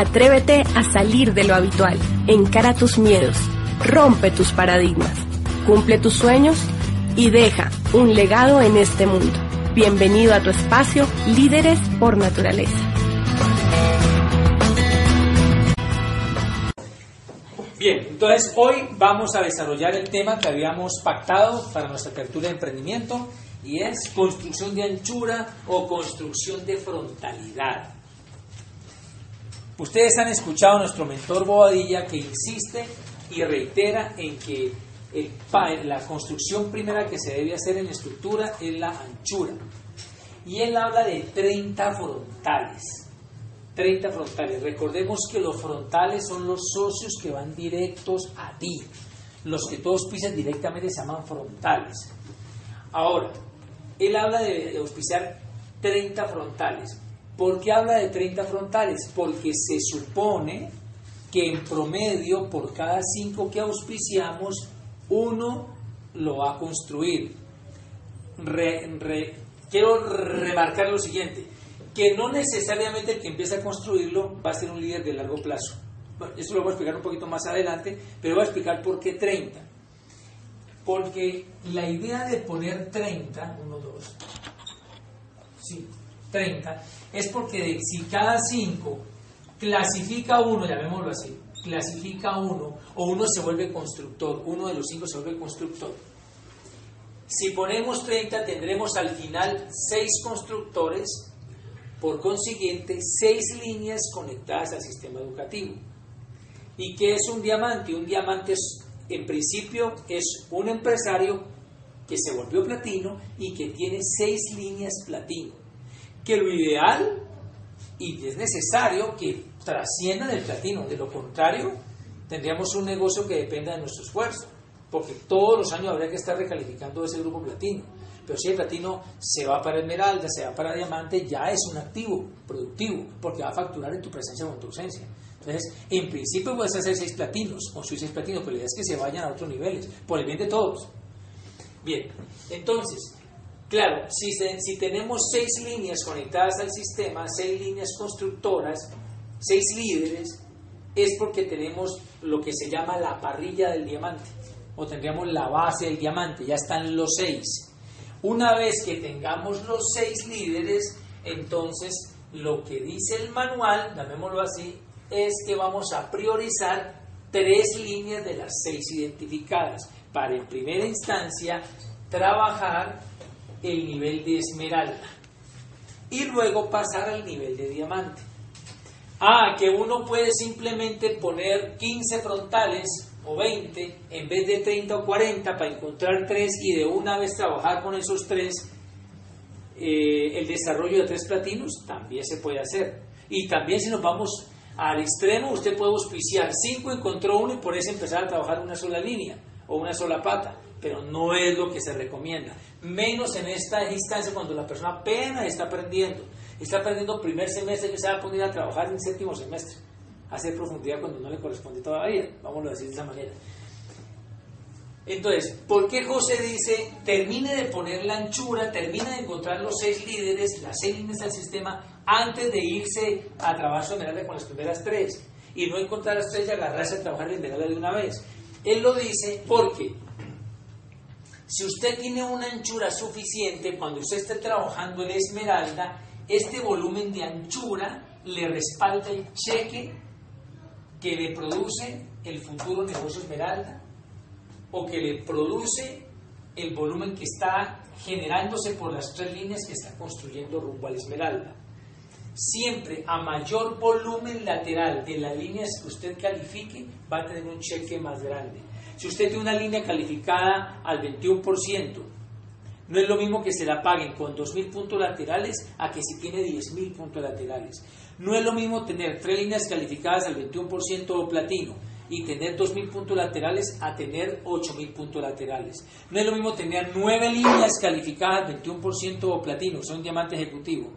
Atrévete a salir de lo habitual, encara tus miedos, rompe tus paradigmas, cumple tus sueños y deja un legado en este mundo. Bienvenido a tu espacio Líderes por Naturaleza. Bien, entonces hoy vamos a desarrollar el tema que habíamos pactado para nuestra apertura de emprendimiento y es construcción de anchura o construcción de frontalidad. Ustedes han escuchado a nuestro mentor Bobadilla que insiste y reitera en que la construcción primera que se debe hacer en la estructura es la anchura. Y él habla de 30 frontales. 30 frontales. Recordemos que los frontales son los socios que van directos a ti. Los que todos pisan directamente se llaman frontales. Ahora, él habla de auspiciar 30 frontales. ¿Por qué habla de 30 frontales? Porque se supone que en promedio por cada 5 que auspiciamos, uno lo va a construir. quiero remarcar lo siguiente, que no necesariamente el que empieza a construirlo va a ser un líder de largo plazo. esto lo voy a explicar un poquito más adelante, pero voy a explicar por qué 30. Porque la idea de poner 30, 1, 2, sí, 30, es porque si cada 5 clasifica uno, llamémoslo así, clasifica uno, o uno se vuelve constructor, uno de los 5 se vuelve constructor. Si ponemos 30 tendremos al final 6 constructores, por consiguiente 6 líneas conectadas al sistema educativo. ¿Y qué es un diamante? Un diamante es, en principio es un empresario que se volvió platino y que tiene 6 líneas platino que lo ideal y es necesario que trascienda del platino. De lo contrario, tendríamos un negocio que dependa de nuestro esfuerzo, porque todos los años habría que estar recalificando ese grupo platino. Pero si el platino se va para esmeralda, se va para diamante, ya es un activo productivo, porque va a facturar en tu presencia o en tu ausencia. Entonces, en principio puedes hacer seis platinos, o seis platinos, pero la idea es que se vayan a otros niveles, por el bien de todos. Bien, entonces, Claro, si, tenemos seis líneas conectadas al sistema, seis líneas constructoras, seis líderes, es porque tenemos lo que se llama la parrilla del diamante, o tendríamos la base del diamante, ya están los seis. Una vez que tengamos los seis líderes, entonces lo que dice el manual, llamémoslo así, es que vamos a priorizar tres líneas de las seis identificadas para en primera instancia trabajar el nivel de esmeralda y luego pasar al nivel de diamante. Ah, que uno puede simplemente poner 15 frontales o 20 en vez de 30 o 40 para encontrar tres y de una vez trabajar con esos tres eh, el desarrollo de tres platinos, también se puede hacer. Y también si nos vamos al extremo, usted puede auspiciar 5, encontró uno y por eso empezar a trabajar una sola línea o una sola pata pero no es lo que se recomienda. Menos en esta instancia cuando la persona apenas está aprendiendo. Está aprendiendo primer semestre y se va a poner a trabajar en séptimo semestre. Hacer profundidad cuando no le corresponde todavía. Vamos a decir de esa manera. Entonces, ¿por qué José dice, termine de poner la anchura, termine de encontrar los seis líderes, las seis líneas del sistema, antes de irse a trabajar su con las primeras tres? Y no encontrar las tres y agarrarse a trabajar en de una vez. Él lo dice porque si usted tiene una anchura suficiente, cuando usted esté trabajando en esmeralda, este volumen de anchura le respalda el cheque que le produce el futuro negocio esmeralda o que le produce el volumen que está generándose por las tres líneas que está construyendo rumbo al esmeralda. Siempre a mayor volumen lateral de las líneas que usted califique, va a tener un cheque más grande. Si usted tiene una línea calificada al 21%, No es lo mismo que se la paguen con 2.000 puntos laterales a que si tiene 10.000 puntos laterales. No es lo mismo tener tres líneas calificadas al 21% platino y tener 2.000 puntos laterales a tener 8.000 puntos laterales. No es lo mismo tener nueve líneas calificadas al 21% platino, son diamante ejecutivo,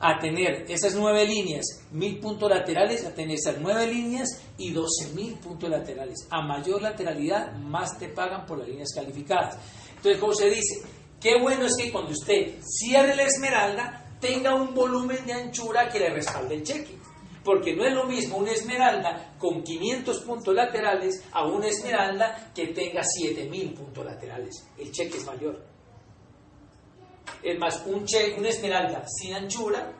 a tener esas nueve líneas, 1.000 puntos laterales, a tener esas nueve líneas y 12.000 puntos laterales. A mayor lateralidad, más te pagan por las líneas calificadas. Entonces, como se dice, qué bueno es que cuando usted cierre la esmeralda, tenga un volumen de anchura que le respalde el cheque porque no es lo mismo una esmeralda con 500 puntos laterales a una esmeralda que tenga 7000 puntos laterales. El cheque es mayor. Es más, un cheque, una esmeralda sin anchura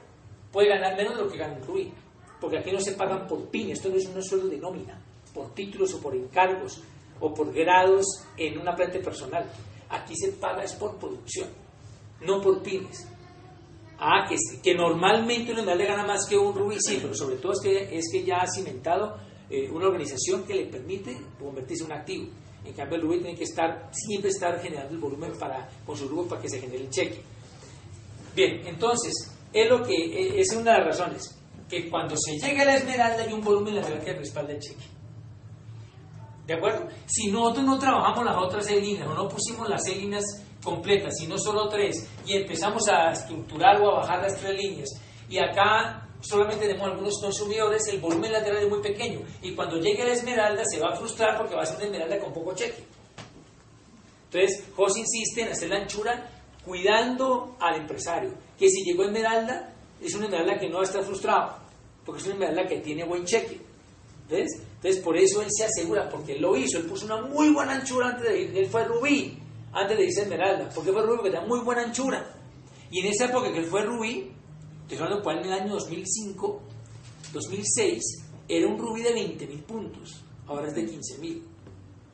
puede ganar menos de lo que gana un rubí, porque aquí no se pagan por pin, esto no es un sueldo de nómina, por títulos o por encargos o por grados en una planta personal. Aquí se paga es por producción, no por pines. Ah, que, que normalmente un le gana más que un rubí, sí, pero sobre todo es que, es que ya ha cimentado eh, una organización que le permite convertirse en un activo. En cambio, el rubí tiene que estar, siempre estar generando el volumen para, con su rubí para que se genere el cheque. Bien, entonces, es lo que e, es una de las razones, que cuando se llega a la esmeralda hay un volumen lateral que respalda el cheque. ¿De acuerdo? Si nosotros no trabajamos las otras seis líneas, o no pusimos las seis líneas completas, sino solo tres, y empezamos a estructurar o a bajar las tres líneas, y acá solamente tenemos algunos consumidores, el volumen lateral es muy pequeño, y cuando llegue la esmeralda se va a frustrar porque va a ser una esmeralda con poco cheque. Entonces, José insiste en hacer la anchura cuidando al empresario, que si llegó esmeralda, es una esmeralda que no va a estar frustrado, porque es una esmeralda que tiene buen cheque. ¿Ves? Entonces, por eso él se asegura, porque él lo hizo, él puso una muy buena anchura antes de ir, él fue rubí, antes de irse Esmeralda. ¿Por qué fue rubí? Porque tenía muy buena anchura. Y en esa época que él fue rubí, estoy hablando en el año 2005, 2006, era un rubí de 20.000 puntos, ahora es de 15.000.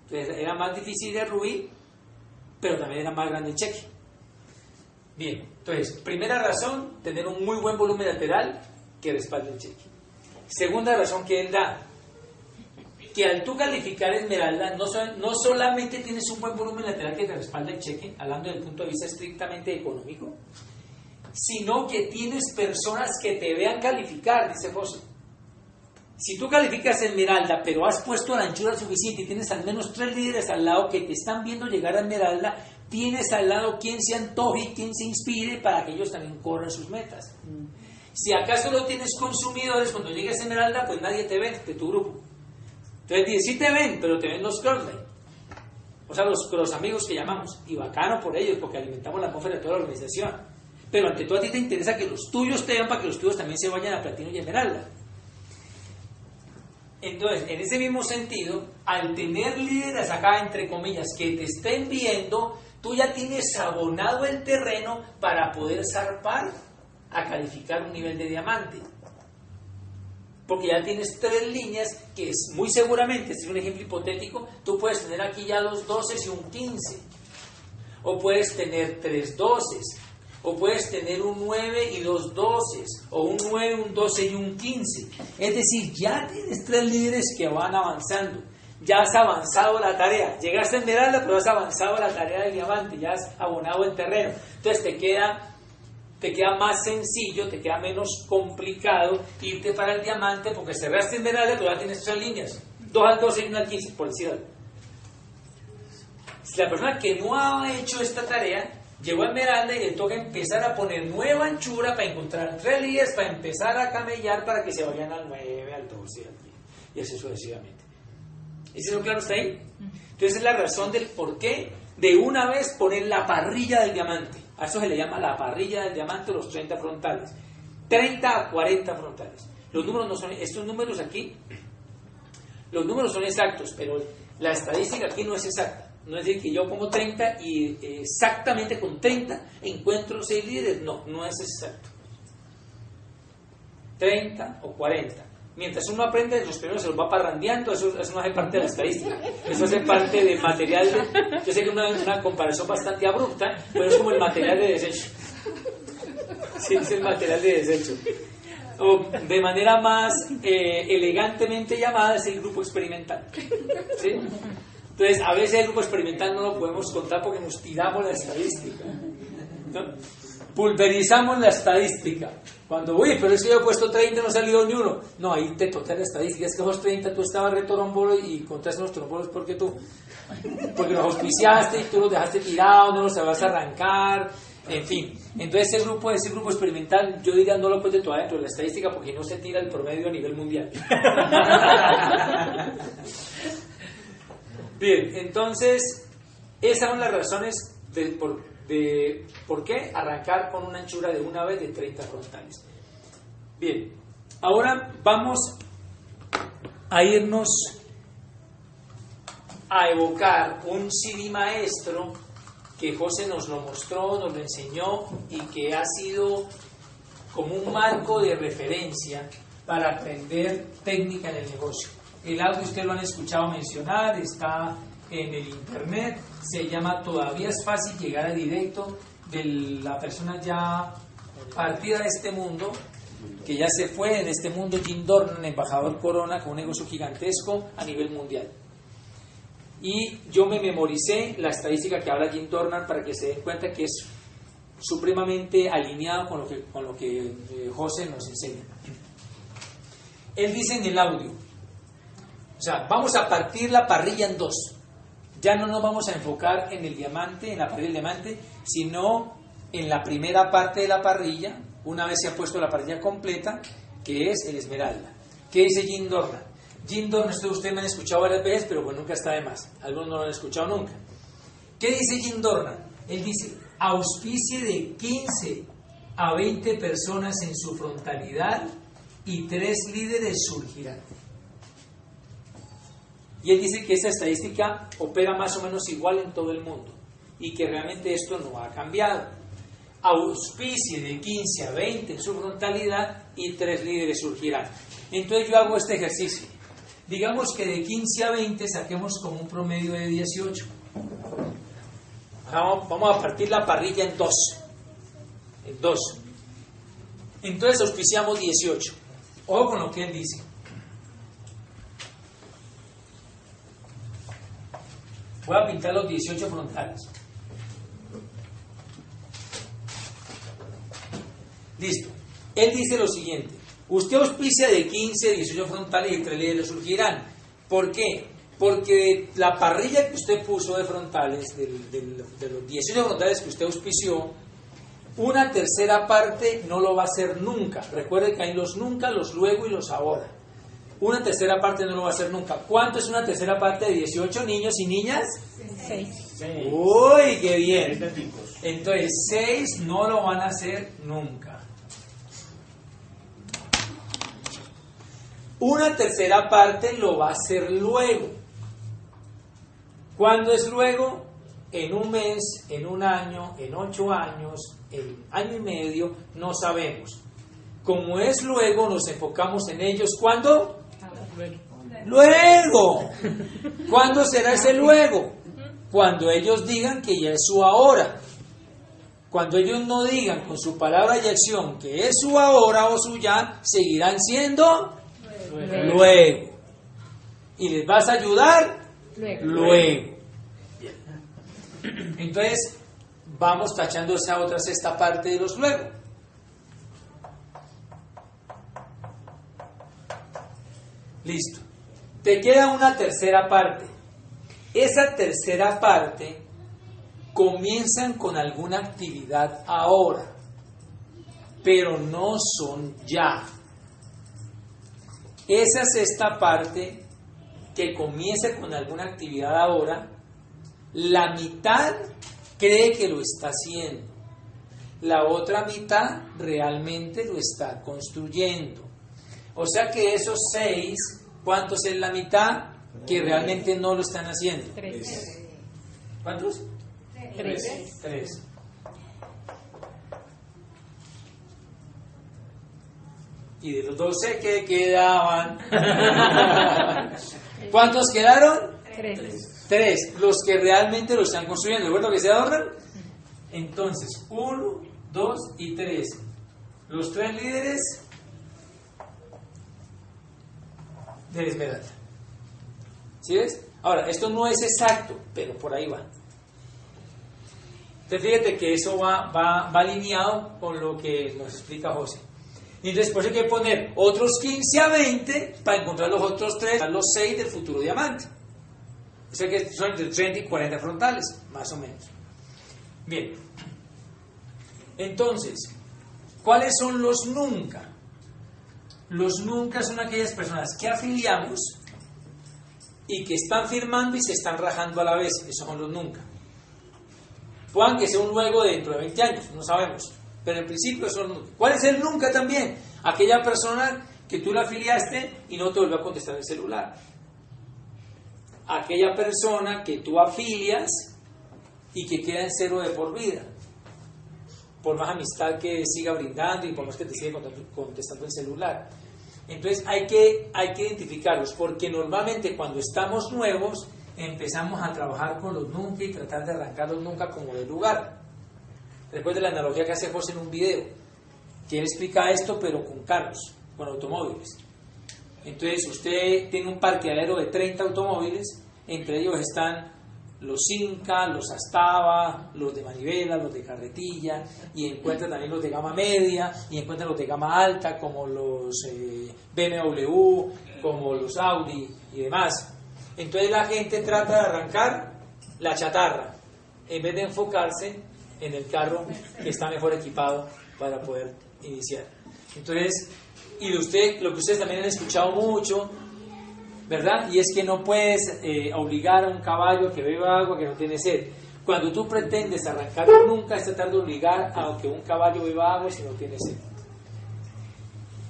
Entonces era más difícil de rubí, pero también era más grande el cheque. Bien, entonces, primera razón, tener un muy buen volumen lateral que respalde el cheque. Segunda razón que él da, que al tú calificar Esmeralda, no, no solamente tienes un buen volumen lateral que te respalda el cheque, hablando desde el punto de vista estrictamente económico, sino que tienes personas que te vean calificar, dice José. Si tú calificas Esmeralda, pero has puesto la anchura suficiente y tienes al menos tres líderes al lado que te están viendo llegar a Esmeralda, tienes al lado quien se antoje y quien se inspire para que ellos también corran sus metas. Si acaso no tienes consumidores, cuando llegues a Esmeralda, pues nadie te ve de tu grupo. Entonces sí te ven, pero te ven los crossline. O sea, los, los amigos que llamamos. Y bacano por ellos, porque alimentamos la atmósfera de toda la organización. Pero ante todo a ti te interesa que los tuyos te vean para que los tuyos también se vayan a platino y esmeralda. Entonces, en ese mismo sentido, al tener líderes acá, entre comillas, que te estén viendo, tú ya tienes abonado el terreno para poder zarpar a calificar un nivel de diamante. Porque ya tienes tres líneas que es muy seguramente, este es un ejemplo hipotético, tú puedes tener aquí ya dos 12 y un 15, o puedes tener tres 12, o puedes tener un 9 y dos 12, o un 9, un 12 y un 15. Es decir, ya tienes tres líderes que van avanzando, ya has avanzado la tarea, llegaste a Esmeralda, pero has avanzado la tarea de diamante, ya has abonado el terreno, entonces te queda te queda más sencillo, te queda menos complicado irte para el diamante porque cerraste esmeralda, pero ya tienes tres líneas, dos al 12 y una al 15, por decir algo. Si la persona que no ha hecho esta tarea llegó a esmeralda y le toca empezar a poner nueva anchura para encontrar tres líneas, para empezar a camellar para que se vayan al 9, al 12, al 10, y así sucesivamente. ¿Es eso claro está ahí? Entonces es la razón del por qué de una vez poner la parrilla del diamante. A eso se le llama la parrilla del diamante, los 30 frontales. 30 a 40 frontales. Los números no son, estos números aquí, los números son exactos, pero la estadística aquí no es exacta. No es decir que yo pongo 30 y exactamente con 30 encuentro 6 líderes. No, no es exacto. 30 o 40. Mientras uno aprende, los primeros se los va parrandeando, eso, eso no hace parte de la estadística. Eso hace parte del material. yo sé que una, una comparación bastante abrupta, pero es como el material de desecho. Sí, es el material de desecho. O de manera más eh, elegantemente llamada es el grupo experimental. ¿sí? Entonces, a veces el grupo experimental no lo podemos contar porque nos tiramos la estadística. Pulverizamos la estadística. Cuando, uy, pero es que yo he puesto 30 no salió ni uno. No, ahí te toca la estadística. Es que esos 30 tú estabas retorombolo y contaste los trombolos porque tú. Porque los auspiciaste y tú los dejaste tirados, no los vas a arrancar. En fin, entonces ese grupo, ese grupo experimental, yo diría no lo puedes todavía dentro de la estadística porque no se tira el promedio a nivel mundial. Bien, entonces, esas son las razones de por, de por qué arrancar con una anchura de una vez de 30 frontales. Bien, ahora vamos a irnos a evocar un CD maestro que José nos lo mostró, nos lo enseñó y que ha sido como un marco de referencia para aprender técnica en el negocio. El audio ustedes lo han escuchado mencionar, está en el internet, se llama Todavía es fácil llegar a directo de la persona ya partida de este mundo, que ya se fue en este mundo, Jim Dornan, embajador Corona, con un negocio gigantesco a nivel mundial. Y yo me memoricé la estadística que habla Jim Dornan para que se den cuenta que es supremamente alineado con lo que, con lo que eh, José nos enseña. Él dice en el audio, o sea, vamos a partir la parrilla en dos. Ya no nos vamos a enfocar en el diamante, en la parrilla del diamante, sino en la primera parte de la parrilla, una vez se ha puesto la parrilla completa, que es el esmeralda. ¿Qué dice Jim Dornan? Jim Dornan, ustedes me han escuchado varias veces, pero pues nunca está de más. Algunos no lo han escuchado nunca. ¿Qué dice Jim Dornan? Él dice, auspicie de 15 a 20 personas en su frontalidad y tres líderes surgirán. Y él dice que esa estadística opera más o menos igual en todo el mundo y que realmente esto no ha cambiado. Auspicie de 15 a 20 en su frontalidad y tres líderes surgirán. Entonces yo hago este ejercicio. Digamos que de 15 a 20 saquemos como un promedio de 18. Vamos a partir la parrilla en dos. En dos. Entonces auspiciamos 18. Ojo con lo que él dice. Voy a pintar los 18 frontales. Listo. Él dice lo siguiente. Usted auspicia de 15, 18 frontales y 3 líderes surgirán. ¿Por qué? Porque la parrilla que usted puso de frontales, de, de los 18 frontales que usted auspició, una tercera parte no lo va a hacer nunca. Recuerde que hay los nunca, los luego y los ahora. Una tercera parte no lo va a hacer nunca. ¿Cuánto es una tercera parte de 18 niños y niñas? 6. Uy, qué bien. Entonces, 6 no lo van a hacer nunca. Una tercera parte lo va a hacer luego. ¿Cuándo es luego? En un mes, en un año, en ocho años, en año y medio, no sabemos. Como es luego, nos enfocamos en ellos. ¿Cuándo? Luego. ¿Cuándo será ese luego? Cuando ellos digan que ya es su ahora. Cuando ellos no digan con su palabra y acción que es su ahora o su ya, seguirán siendo luego. ¿Y les vas a ayudar? Luego. Entonces, vamos tachando esa otra sexta parte de los luego. Listo. Te queda una tercera parte. Esa tercera parte comienzan con alguna actividad ahora, pero no son ya. Esa sexta parte que comienza con alguna actividad ahora, la mitad cree que lo está haciendo. La otra mitad realmente lo está construyendo. O sea que esos seis, ¿cuántos es la mitad que realmente no lo están haciendo? Tres. ¿Cuántos? Tres. Tres. Y de los doce que quedaban, ¿cuántos quedaron? Tres. Tres, los que realmente lo están construyendo. ¿De acuerdo que se adornan? Entonces, uno, dos y tres. Los tres líderes del Esmeralda. ¿Sí ves? Ahora, esto no es exacto, pero por ahí va. Entonces fíjate que eso va, va, va alineado con lo que nos explica José. Y después hay que poner otros 15 a 20 para encontrar los otros 3, los 6 del futuro diamante. O sea que son entre 30 y 40 frontales, más o menos. Bien. Entonces, ¿cuáles son los nunca? Los nunca son aquellas personas que afiliamos y que están firmando y se están rajando a la vez. Esos son los nunca. Puedan que sea un luego dentro de 20 años, no sabemos. Pero en principio son nunca. ¿Cuál es el nunca también? Aquella persona que tú la afiliaste y no te vuelve a contestar el celular. Aquella persona que tú afilias y que queda en cero de por vida. Por más amistad que siga brindando y por más que te siga contestando el celular. Entonces hay que, hay que identificarlos, porque normalmente cuando estamos nuevos empezamos a trabajar con los nunca y tratar de arrancarlos nunca como de lugar. Recuerda la analogía que hace José en un video, que él explica esto pero con carros, con automóviles. Entonces usted tiene un parqueadero de 30 automóviles, entre ellos están los Inca, los Astava, los de manivela, los de carretilla, y encuentra también los de gama media, y encuentra los de gama alta, como los eh, BMW, como los Audi y demás. Entonces la gente trata de arrancar la chatarra, en vez de enfocarse en el carro que está mejor equipado para poder iniciar. Entonces, y de usted, lo que ustedes también han escuchado mucho, ¿verdad? Y es que no puedes eh, obligar a un caballo a que beba agua que no tiene sed. Cuando tú pretendes arrancar nunca es tratar de obligar a que un caballo beba agua si no tiene sed.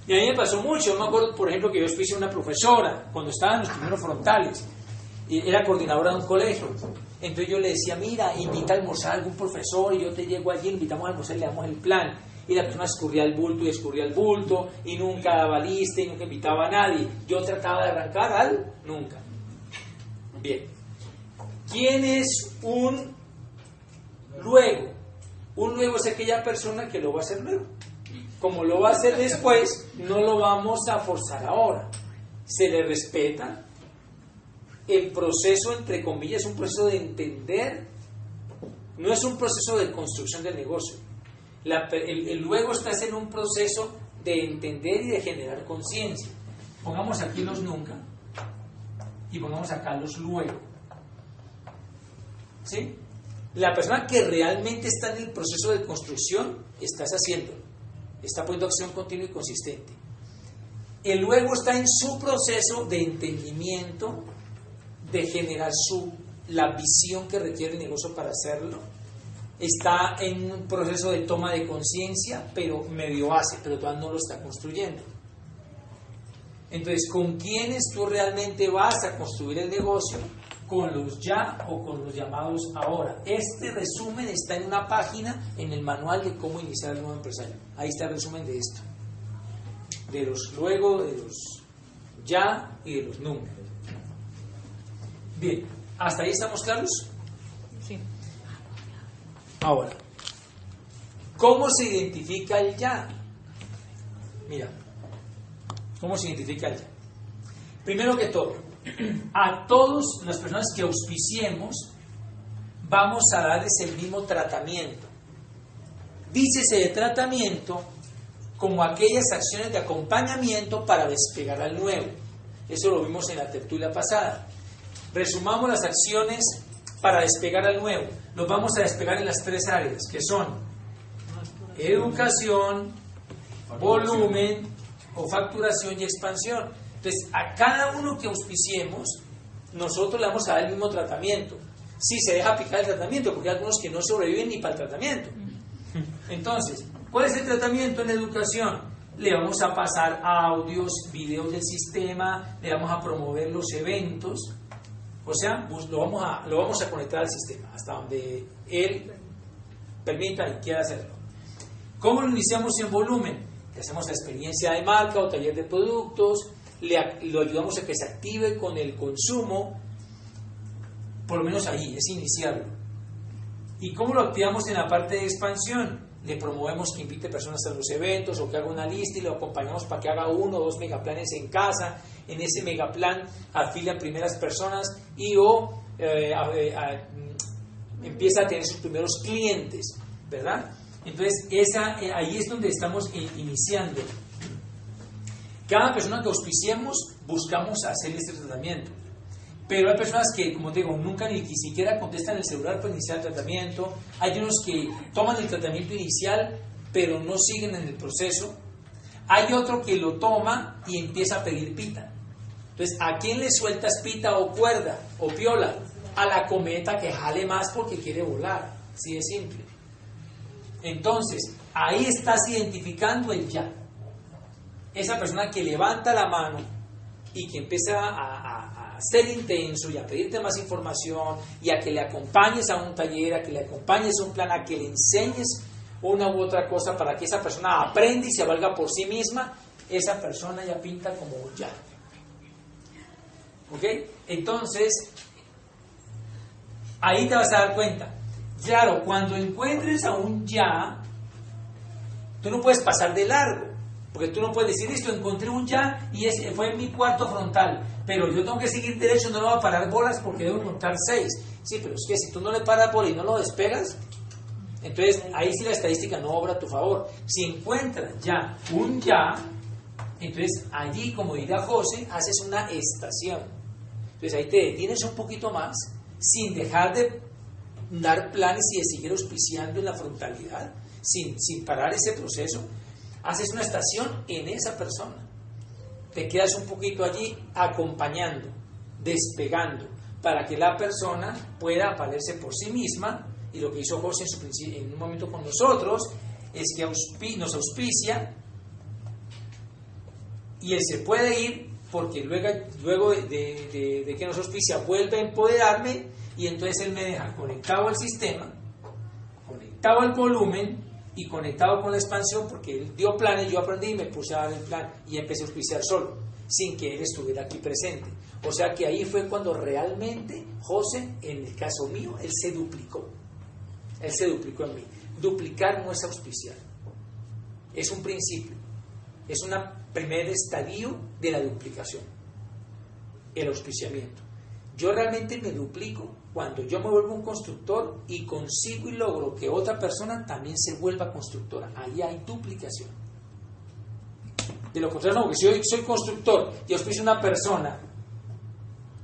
Y a mí me pasó mucho, me acuerdo, por ejemplo, que yo fui una profesora cuando estaba en los primeros frontales, y era coordinadora de un colegio. Entonces yo le decía, mira, invita a almorzar a algún profesor y yo te llego allí, invitamos a almorzar, le damos el plan y la persona escurría el bulto y escurría el bulto y nunca daba lista y nunca invitaba a nadie. Yo trataba de arrancar al nunca. Bien. ¿Quién es un luego? Un luego es aquella persona que lo va a hacer luego. Como lo va a hacer después, no lo vamos a forzar ahora. Se le respeta. El proceso, entre comillas, es un proceso de entender, no es un proceso de construcción del negocio el, luego estás en un proceso de entender y de generar conciencia. Pongamos aquí los nunca y pongamos acá los luego. ¿Sí? La persona que realmente está en el proceso de construcción, estás haciendo, está poniendo acción continua y consistente. El luego está en su proceso de entendimiento, de generar su, la visión que requiere el negocio para hacerlo está en un proceso de toma de conciencia, pero medio hace, pero todavía no lo está construyendo. Entonces, ¿con quiénes tú realmente vas a construir el negocio? ¿Con los ya o con los llamados ahora? Este resumen está en una página en el manual de cómo iniciar el nuevo empresario. Ahí está el resumen de esto. De los luego, de los ya y de los nunca. Bien, ¿hasta ahí estamos claros? Ahora, ¿cómo se identifica el ya? Mira, ¿cómo se identifica el ya? Primero que todo, a todas las personas que auspiciemos, vamos a darles el mismo tratamiento. Dícese de tratamiento como aquellas acciones de acompañamiento para despegar al nuevo. Eso lo vimos en la tertulia pasada. Resumamos las acciones para despegar al nuevo. Nos vamos a despegar en las tres áreas, que son educación, volumen o facturación y expansión. Entonces, a cada uno que auspiciemos, nosotros le vamos a dar el mismo tratamiento. Si se deja aplicar el tratamiento, porque hay algunos que no sobreviven ni para el tratamiento. Entonces, ¿cuál es el tratamiento en educación? Le vamos a pasar audios, videos del sistema, le vamos a promover los eventos, o sea, pues, lo vamos a, lo vamos a conectar al sistema, hasta donde él permita y quiera hacerlo. ¿Cómo lo iniciamos en volumen? Hacemos la experiencia de marca o taller de productos, le, lo ayudamos a que se active con el consumo, por lo menos ahí, es iniciarlo. ¿Y cómo lo activamos en la parte de expansión? Le promovemos que invite personas a los eventos o que haga una lista y lo acompañamos para que haga uno o dos megaplanes en casa. En ese megaplan afilian primeras personas y o eh, mm, empieza a tener sus primeros clientes, ¿verdad? Entonces, esa, eh, ahí es donde estamos iniciando. Cada persona que auspiciemos, buscamos hacer este tratamiento. Pero hay personas que, como digo, nunca ni siquiera contestan el celular para iniciar el tratamiento. Hay unos que toman el tratamiento inicial, pero no siguen en el proceso. Hay otro que lo toma y empieza a pedir pita. Entonces, ¿a quién le sueltas pita o cuerda o piola? A la cometa que jale más porque quiere volar. Así de simple. Entonces, ahí estás identificando el ya. Esa persona que levanta la mano y que empieza a, ser intenso y a pedirte más información y a que le acompañes a un taller, a que le acompañes a un plan, a que le enseñes una u otra cosa para que esa persona aprenda y se valga por sí misma, esa persona ya pinta como ya. ¿Ok? Entonces, ahí te vas a dar cuenta. Claro, cuando encuentres a un ya, tú no puedes pasar de largo. Porque tú no puedes decir, esto, encontré un ya y fue en mi cuarto frontal, pero yo tengo que seguir derecho, no le voy a parar bolas porque debo encontrar seis. Sí, pero es que si tú no le paras bolas y no lo despegas, entonces ahí sí la estadística no obra a tu favor. Si encuentras ya un ya, entonces allí, como dirá José, haces una estación. Entonces ahí te detienes un poquito más, sin dejar de dar planes y de seguir auspiciando en la frontalidad, sin, sin parar ese proceso haces una estación en esa persona. Te quedas un poquito allí acompañando, despegando, para que la persona pueda valerse por sí misma. Y lo que hizo José en, en un momento con nosotros es que nos auspicia y él se puede ir porque luego, luego de, de, que nos auspicia vuelve a empoderarme y entonces él me deja conectado al sistema, conectado al volumen y conectado con la expansión porque él dio planes, yo aprendí y me puse a dar el plan y empecé a auspiciar solo, sin que él estuviera aquí presente. O sea que ahí fue cuando realmente José, en el caso mío, él se duplicó. Él se duplicó en mí. Duplicar no es auspiciar, es un principio, es un primer estadio de la duplicación, el auspiciamiento. Yo realmente me duplico cuando yo me vuelvo un constructor y consigo y logro que otra persona también se vuelva constructora. Ahí hay duplicación. De lo contrario, no, porque si yo soy constructor y auspicio una persona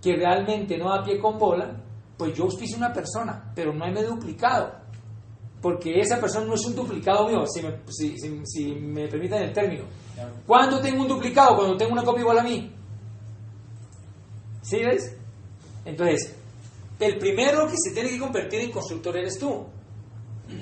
que realmente no da pie con bola, pues yo auspicio una persona, pero no me he duplicado. Porque esa persona no es un duplicado mío, si me, si, me permiten el término. ¿Cuándo tengo un duplicado? Cuando tengo una copia igual a mí. ¿Sí ves? Entonces, el primero que se tiene que convertir en constructor eres tú,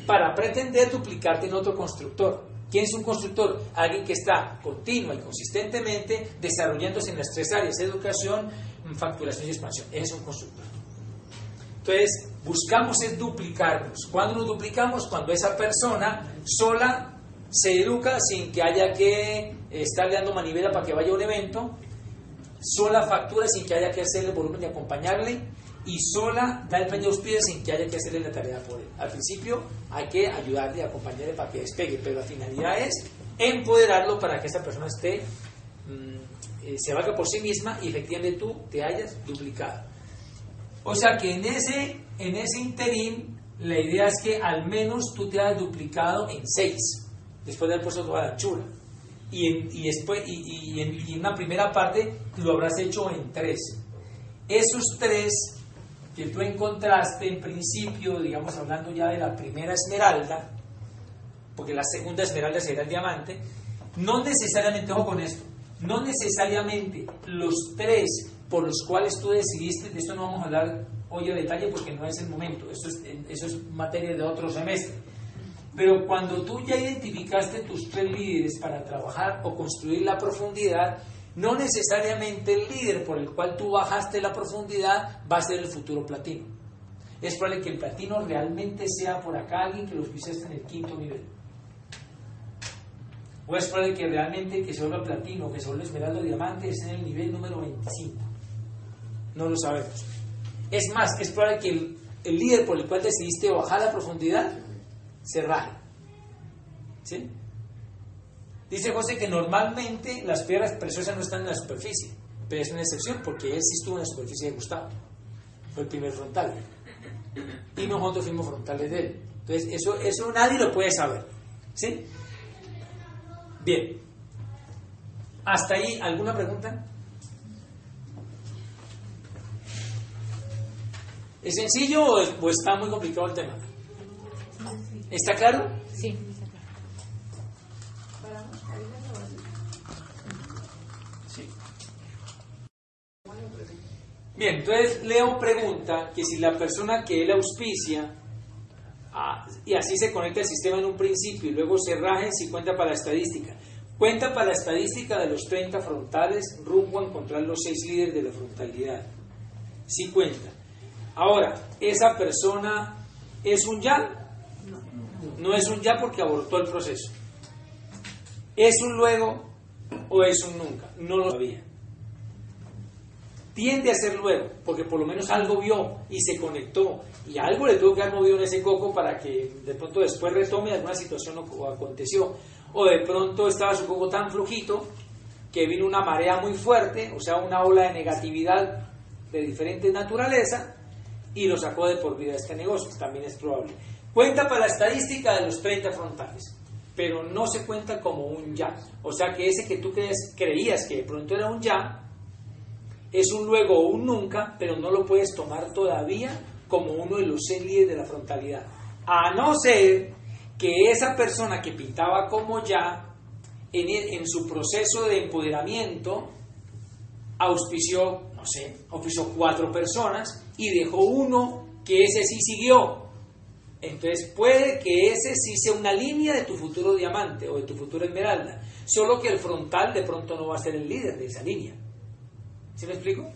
para pretender duplicarte en otro constructor. ¿Quién es un constructor? Alguien que está continua y consistentemente desarrollándose en las tres áreas, educación, facturación y expansión. Ese es un constructor. Entonces, buscamos es duplicarnos. ¿Cuándo nos duplicamos? Cuando esa persona sola se educa sin que haya que estarle dando manivela para que vaya a un evento, sola factura sin que haya que hacerle volumen y acompañarle, y sola da el plan de pies sin que haya que hacerle la tarea por él. Al principio hay que ayudarle y acompañarle para que despegue, pero la finalidad es empoderarlo para que esa persona esté, mm, eh, se valga por sí misma y efectivamente tú te hayas duplicado. O sea que en ese, en ese interín la idea es que al menos tú te hayas duplicado en seis, después de haber puesto toda la anchura. Y en, y después, y, en, y en una primera parte lo habrás hecho en tres. Esos tres que tú encontraste en principio, digamos hablando ya de la primera esmeralda, porque la segunda esmeralda será el diamante, no necesariamente, ojo con esto, no necesariamente los tres por los cuales tú decidiste, de esto no vamos a hablar hoy a detalle porque no es el momento, eso es, eso es materia de otro semestre. Pero cuando tú ya identificaste tus tres líderes para trabajar o construir la profundidad, no necesariamente el líder por el cual tú bajaste la profundidad va a ser el futuro platino. Es probable que el platino realmente sea por acá alguien que lo pusiste en el quinto nivel. O es probable que realmente que se vuelva platino, que se vuelva esmeralda o diamante, es en el nivel número 25. No lo sabemos. Es más, es probable que el, líder por el cual decidiste bajar la profundidad se raje. ¿Sí? Dice José que normalmente las piedras preciosas no están en la superficie, pero es una excepción porque él sí estuvo en la superficie de Gustavo. Fue el primer frontal. Y nosotros fuimos frontales de él. Entonces, eso, eso nadie lo puede saber. ¿Sí? Bien. ¿Hasta ahí alguna pregunta? ¿Es sencillo o, está muy complicado el tema? ¿Está claro? Sí. Bien, entonces Leo pregunta que si la persona que él auspicia ah, y así se conecta el sistema en un principio y luego se raje si cuenta para la estadística. Cuenta para la estadística de los 30 frontales rumbo a encontrar los 6 líderes de la frontalidad. Sí cuenta. Ahora, ¿esa persona es un ya? No es un ya porque abortó el proceso. ¿Es un luego o es un nunca? No lo sabía. Tiende a ser luego, porque por lo menos algo vio y se conectó y algo le tuvo que haber movido en ese coco para que de pronto después retome alguna situación o aconteció. O de pronto estaba su coco tan flujito que vino una marea muy fuerte, o sea, una ola de negatividad de diferente naturaleza y lo sacó de por vida este negocio, también es probable. Cuenta para la estadística de los 30 frontales, pero no se cuenta como un ya. O sea que ese que tú creías que de pronto era un ya, es un luego o un nunca, pero no lo puedes tomar todavía como uno de los seis líderes de la frontalidad. A no ser que esa persona que pintaba como ya, en, en su proceso de empoderamiento, auspició, no sé, auspició cuatro personas y dejó uno que ese sí siguió. Entonces puede que ese sí sea una línea de tu futuro diamante o de tu futuro esmeralda, solo que el frontal de pronto no va a ser el líder de esa línea. ¿Sí me explico?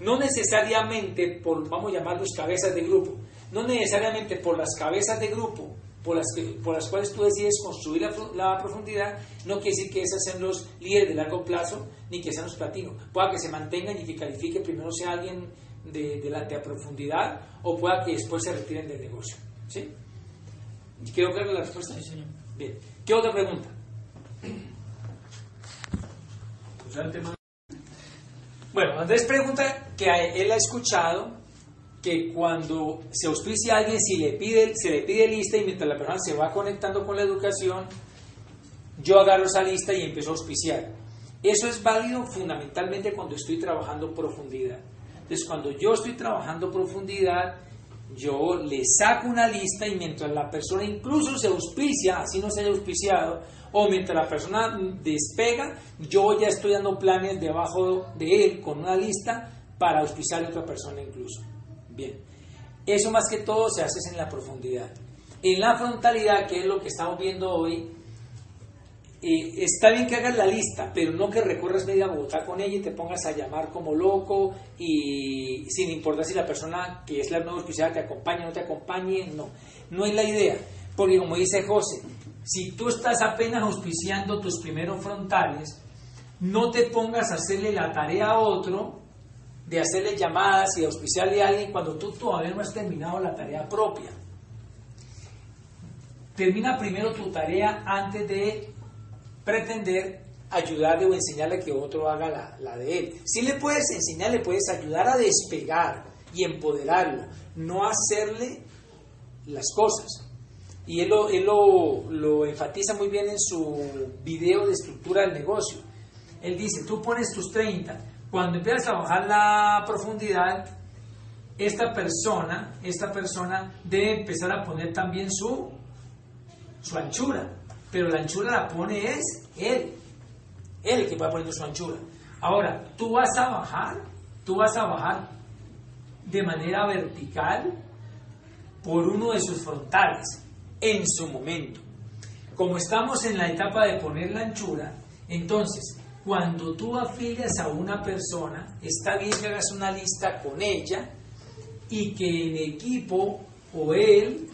No necesariamente por, vamos a llamarlos cabezas de grupo, no necesariamente por las cabezas de grupo por las, por las cuales tú decides construir la, profundidad, no quiere decir que esas sean los líderes de largo plazo, ni que sean los platinos. Pueda que se mantengan y que califique primero sea alguien de, de la profundidad, o pueda que después se retiren del negocio. ¿Sí? ¿Quedó clara la respuesta? Sí, señor. Bien. ¿Qué otra pregunta? Bueno, Andrés pregunta que él ha escuchado que cuando se auspicia a alguien, si le pide, se le pide lista y mientras la persona se va conectando con la educación, yo agarro esa lista y empiezo a auspiciar. Eso es válido fundamentalmente cuando estoy trabajando profundidad. Entonces, cuando yo estoy trabajando profundidad, yo le saco una lista y mientras la persona incluso se auspicia, así no se haya auspiciado, o mientras la persona despega, yo ya estoy dando planes debajo de él con una lista para auspiciar a otra persona incluso. Bien, eso más que todo se hace en la profundidad. En la frontalidad, que es lo que estamos viendo hoy, eh, está bien que hagas la lista, pero no que recorras media Bogotá con ella y te pongas a llamar como loco y sin importar si la persona que es la nueva auspiciada te acompaña o no te acompañe, no, no es la idea. Porque como dice José, si tú estás apenas auspiciando tus primeros frontales, no te pongas a hacerle la tarea a otro de hacerle llamadas y auspiciarle a alguien cuando tú todavía no has terminado la tarea propia. Termina primero tu tarea antes de pretender ayudarle o enseñarle que otro haga la, la, de él. Si le puedes enseñar, le puedes ayudar a despegar y empoderarlo, no hacerle las cosas. Y él, lo, él lo, lo enfatiza muy bien en su video de estructura del negocio. Él dice, tú pones tus 30, cuando empiezas a bajar la profundidad, esta persona, esta persona debe empezar a poner también su, su anchura pero la anchura la pone es él, él el que va poniendo su anchura. Ahora, tú vas a bajar, tú vas a bajar de manera vertical por uno de sus frontales en su momento. Como estamos en la etapa de poner la anchura, entonces, cuando tú afilias a una persona, está bien que hagas una lista con ella y que en equipo o él,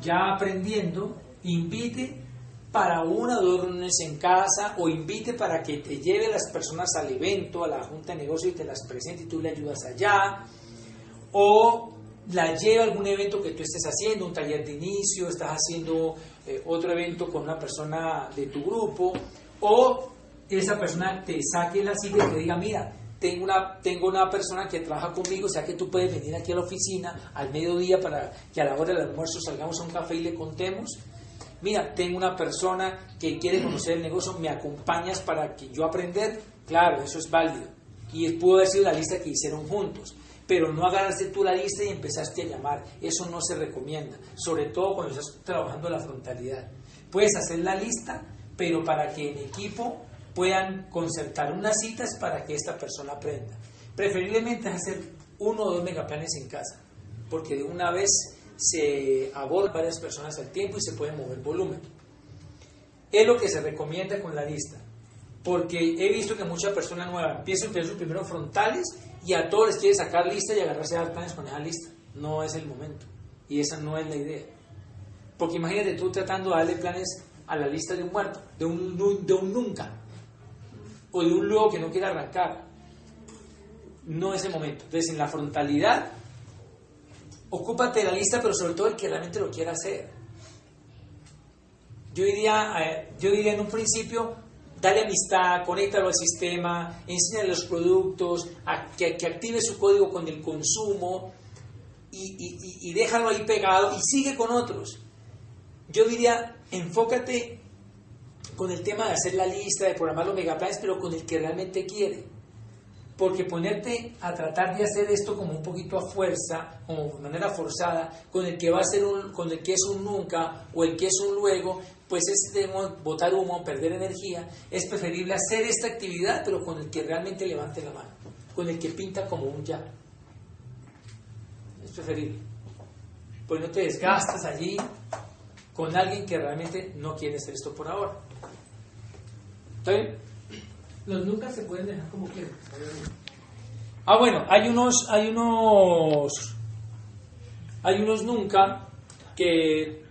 ya aprendiendo, invite para una o dos reuniones en casa o invite para que te lleve las personas al evento, a la junta de negocio y te las presente y tú le ayudas allá. O la lleve a algún evento que tú estés haciendo, un taller de inicio, estás haciendo eh, otro evento con una persona de tu grupo o esa persona te saque la cita y te diga, mira, tengo una, tengo una persona que trabaja conmigo, o sea que tú puedes venir aquí a la oficina al mediodía para que a la hora del almuerzo salgamos a un café y le contemos. Mira, tengo una persona que quiere conocer el negocio, ¿me acompañas para que yo aprender? Claro, eso es válido. Y pudo haber sido la lista que hicieron juntos. Pero no agarraste tú la lista y empezaste a llamar. Eso no se recomienda, sobre todo cuando estás trabajando la frontalidad. Puedes hacer la lista, pero para que en equipo puedan concertar unas citas para que esta persona aprenda. Preferiblemente hacer uno o dos megaplanes en casa, porque de una vez se abordan varias personas al tiempo y se puede mover volumen. Es lo que se recomienda con la lista, porque he visto que muchas personas nuevas empiezan a tener sus primeros frontales y a todos les quiere sacar lista y agarrarse a dar planes con esa lista. No es el momento y esa no es la idea. Porque imagínate tú tratando de darle planes a la lista de un muerto, de un, de un nunca o de un luego que no quiere arrancar. No es el momento. Entonces, en la frontalidad, ocúpate de la lista, pero sobre todo el que realmente lo quiera hacer. Yo diría, eh, yo diría en un principio, dale amistad, conéctalo al sistema, enséñale los productos, que, que, active su código con el consumo y, y déjalo ahí pegado y sigue con otros. Yo diría, enfócate con el tema de hacer la lista, de programar los megaplanes, pero con el que realmente quiere. Porque ponerte a tratar de hacer esto como un poquito a fuerza, como de manera forzada, con el que va a ser un, con el que es un nunca o el que es un luego, pues es botar humo, perder energía. Es preferible hacer esta actividad, pero con el que realmente levante la mano, con el que pinta como un ya. Es preferible. Pues no te desgastas allí con alguien que realmente no quiere hacer esto por ahora. Los nunca se pueden dejar como quieran. Ah, bueno, hay unos, hay unos, hay unos nunca que,